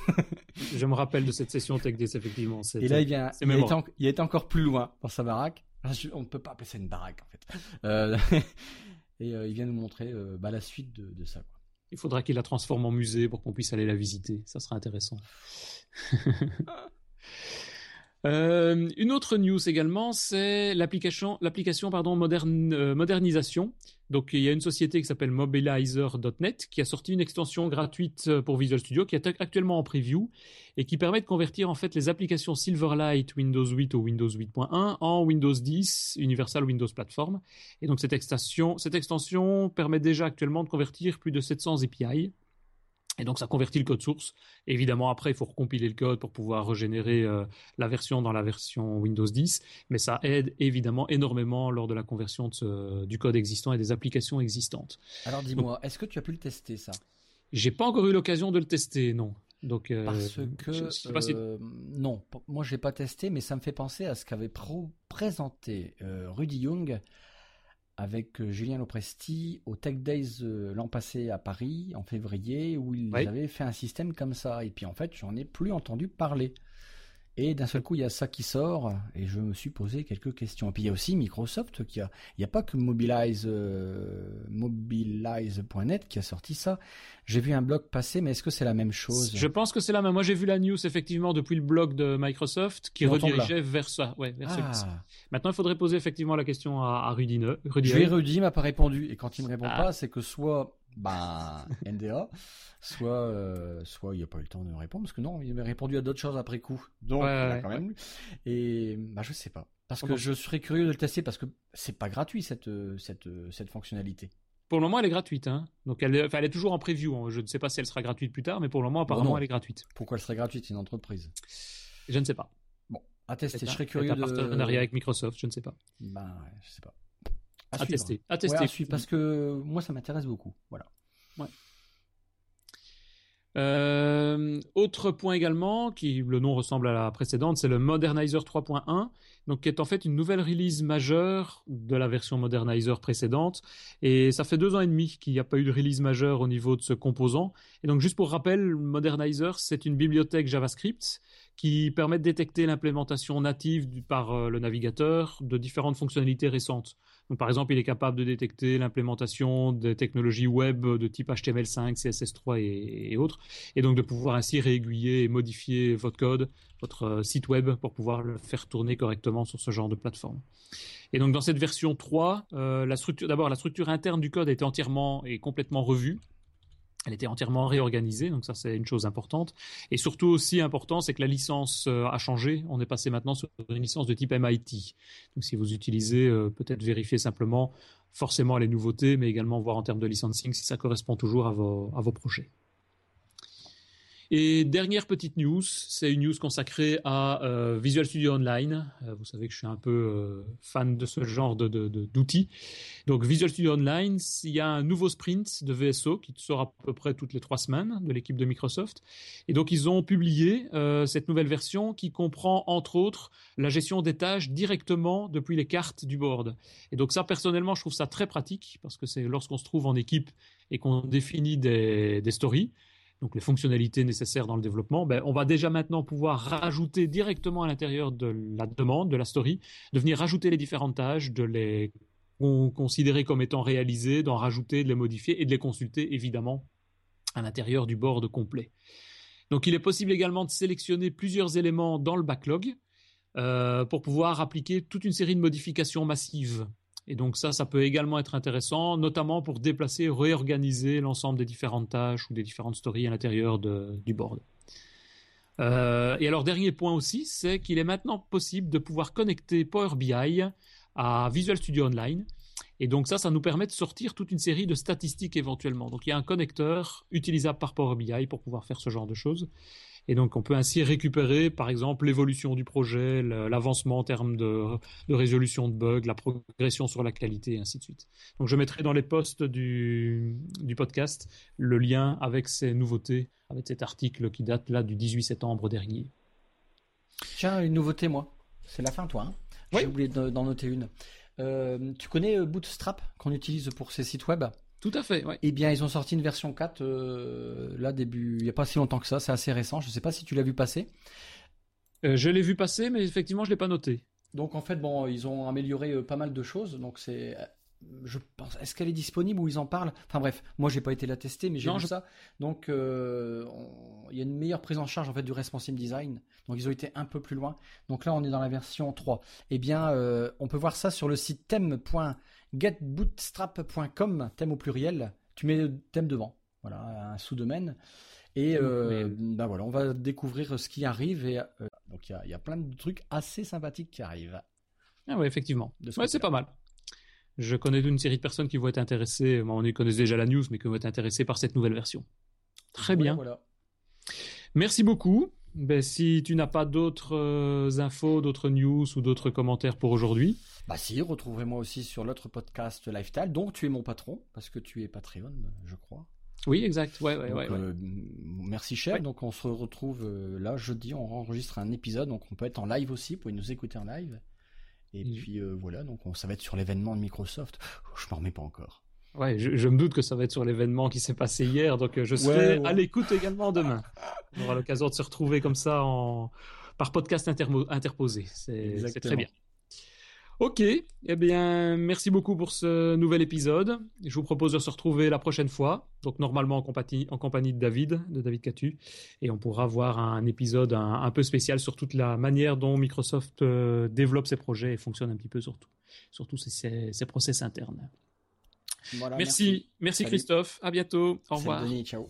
Speaker 1: Je me rappelle de cette session Tech effectivement.
Speaker 2: Et là, il vient. Il a, il été encore plus loin dans sa baraque. On ne peut pas appeler ça une baraque en fait. Euh, et euh, il vient nous montrer euh, bah, la suite de, ça.
Speaker 1: Il faudra qu'il la transforme en musée pour qu'on puisse aller la visiter. Ça sera intéressant. une autre news également, c'est l'application, l'application moderne, modernisation donc il y a une société qui s'appelle Mobilizer.net qui a sorti une extension gratuite euh, pour Visual Studio qui est actuellement en preview et qui permet de convertir en fait les applications Silverlight Windows 8 ou Windows 8.1 en Windows 10 Universal Windows Platform. Et donc cette extension, cette extension permet déjà actuellement de convertir plus de 700 API et donc ça convertit le code source. Évidemment, après, il faut recompiler le code pour pouvoir régénérer euh, la version dans la version Windows 10. Mais ça aide évidemment énormément lors de la conversion du code existant et des applications existantes.
Speaker 2: Alors dis-moi, est-ce que tu as pu le tester ça?
Speaker 1: J'ai pas encore eu l'occasion de le tester, non. Donc,
Speaker 2: euh, Parce que euh, non, moi je l'ai pas testé, mais ça me fait penser à ce qu'avait présenté Rudy Young avec euh, Julien Lopresti au Tech Days euh, l'an passé à Paris en février où ils avaient fait un système comme ça et puis en fait j'en ai plus entendu parler. Et d'un seul coup, il y a ça qui sort, et je me suis posé quelques questions. Et puis il y a aussi Microsoft qui a, il n'y a pas que Mobilize, euh, Mobilize.net qui a sorti ça. J'ai vu un blog passer, mais est-ce que c'est la même chose?
Speaker 1: Je pense que c'est la même. Moi, j'ai vu la news effectivement depuis le blog de Microsoft qui redirigeait vers ça. Ouais, vers ah. Maintenant, il faudrait poser effectivement la question à, à Rudy.
Speaker 2: Rudy je vais Rudy m'a pas répondu, et quand il me répond ah. pas, c'est que soit bah NDA, soit euh, soit il n'y a pas eu le temps de me répondre parce que non, il m'a répondu à d'autres choses après coup. Donc quand même. Et bah je sais pas parce que je serais curieux de le tester parce que c'est pas gratuit cette cette cette fonctionnalité.
Speaker 1: Pour le moment, elle est gratuite. Hein. Donc, elle, elle, est toujours en preview. Hein. Je ne sais pas si elle sera gratuite plus tard, mais pour le moment, apparemment, elle est gratuite.
Speaker 2: Pourquoi elle serait gratuite C'est une entreprise?
Speaker 1: Je ne sais pas.
Speaker 2: Bon, à tester. Je serais curieux de.
Speaker 1: partenariat avec Microsoft, je ne sais pas.
Speaker 2: Ben, je sais pas.
Speaker 1: À, tester. À tester.
Speaker 2: parce que moi, ça m'intéresse beaucoup. Voilà.
Speaker 1: Euh, autre point également, qui le nom ressemble à la précédente, c'est le Modernizer 3.1, donc qui est en fait une nouvelle release majeure de la version Modernizer précédente. Et ça fait deux ans et demi qu'il n'y a pas eu de release majeure au niveau de ce composant. Et donc juste pour rappel, Modernizer, c'est une bibliothèque JavaScript qui permet de détecter l'implémentation native par euh, le navigateur de différentes fonctionnalités récentes par exemple, il est capable de détecter l'implémentation des technologies web de type HTML5, CSS3 et, autres, et donc de pouvoir ainsi réaiguiller et modifier votre code, votre euh, site web pour pouvoir le faire tourner correctement sur ce genre de plateforme. Et donc dans cette version 3, euh, d'abord la structure interne du code a été entièrement et complètement revue. Elle était entièrement réorganisée, donc ça c'est une chose importante. Et surtout aussi important, c'est que la licence euh, a changé. On est passé maintenant sur une licence de type MIT. Donc si vous utilisez, euh, peut-être vérifier simplement forcément les nouveautés, mais également voir en termes de licensing si ça correspond toujours à vos projets. Et dernière petite news, c'est une news consacrée à euh, Visual Studio Online. Euh, vous savez que je suis un peu euh, fan de ce genre d'outils. Donc Visual Studio Online, il y a un nouveau sprint de VSO qui sort à peu près toutes les trois semaines de l'équipe de Microsoft. Et donc ils ont publié cette nouvelle version qui comprend entre autres la gestion des tâches directement depuis les cartes du board. Et donc ça personnellement, je trouve ça très pratique parce que c'est lorsqu'on se trouve en équipe et qu'on définit des, des stories donc les fonctionnalités nécessaires dans le développement, ben, on va déjà maintenant pouvoir rajouter directement à l'intérieur de la demande, de la story, de venir rajouter les différentes tâches, de les considérer comme étant réalisées, d'en rajouter, de les modifier et de les consulter évidemment à l'intérieur du board complet. Donc il est possible également de sélectionner plusieurs éléments dans le backlog euh, pour pouvoir appliquer toute une série de modifications massives et donc ça, ça peut également être intéressant, notamment pour déplacer, réorganiser l'ensemble des différentes tâches ou des différentes stories à l'intérieur du board. Euh, et alors dernier point aussi, c'est qu'il est maintenant possible de pouvoir connecter Power BI à Visual Studio Online. Et donc ça, ça nous permet de sortir toute une série de statistiques éventuellement. Donc il y a un connecteur utilisable par Power BI pour pouvoir faire ce genre de choses. Et donc, on peut ainsi récupérer, par exemple, l'évolution du projet, l'avancement en termes de, résolution de bugs, la progression sur la qualité, et ainsi de suite. Donc, je mettrai dans les posts du, podcast le lien avec ces nouveautés, avec cet article qui date là du 18 septembre dernier.
Speaker 2: Tiens, une nouveauté, moi. C'est la fin, toi. Hein J'ai oublié d'en noter une. tu connais Bootstrap qu'on utilise pour ces sites web?
Speaker 1: Tout à fait.
Speaker 2: Eh bien, ils ont sorti une version 4, là, début, il n'y a pas si longtemps que ça, c'est assez récent, je ne sais pas si tu l'as vu passer.
Speaker 1: je l'ai vu passer, mais effectivement, je ne l'ai pas noté.
Speaker 2: Donc, en fait, bon, ils ont amélioré pas mal de choses, donc c'est je pense, est-ce qu'elle est disponible ou ils en parlent? Enfin bref, moi j'ai pas été la tester, mais j'ai vu ça. Donc euh, il y a une meilleure prise en charge en fait du responsive design. Donc ils ont été un peu plus loin. Donc là on est dans la version 3. Eh bien, euh, on peut voir ça sur le site thème.getbootstrap.com, thème au pluriel. Tu mets le thème devant, voilà, un sous-domaine. Et euh, ben voilà, on va découvrir ce qui arrive. Et donc il y a, plein de trucs assez sympathiques qui arrivent.
Speaker 1: Ah ouais, effectivement. Ouais, c'est pas mal. Je connais une série de personnes qui vont être intéressées, on y connaît déjà la news, mais qui vont être intéressées par cette nouvelle version. Très bien. Merci beaucoup. Ben, si tu n'as pas d'autres euh, infos, d'autres news ou d'autres commentaires pour aujourd'hui.
Speaker 2: Bah si, retrouverez-moi aussi sur l'autre podcast Lifestyle, dont tu es mon patron, parce que tu es Patreon, je crois.
Speaker 1: Oui, exact. Ouais, ouais, ouais, euh,
Speaker 2: merci cher. Donc on se retrouve euh, là jeudi, on enregistre un épisode, donc on peut être en live aussi, vous pouvez nous écouter en live. Et puis euh, voilà, donc ça va être sur l'événement de Microsoft. Je m'en remets pas encore.
Speaker 1: Ouais, je, me doute que ça va être sur l'événement qui s'est passé hier, donc je serai à l'écoute également demain. On aura l'occasion de se retrouver comme ça en... par podcast interposé. C'est très bien. Ok, eh bien, merci beaucoup pour ce nouvel épisode. Je vous propose de se retrouver la prochaine fois, donc normalement en compagnie, en compagnie de David, de David Catu, et on pourra voir un épisode un, peu spécial sur toute la manière dont Microsoft euh, développe ses projets et fonctionne un petit peu surtout, surtout ses, ses, process internes. merci, merci, Christophe, à bientôt, au revoir.
Speaker 2: ciao.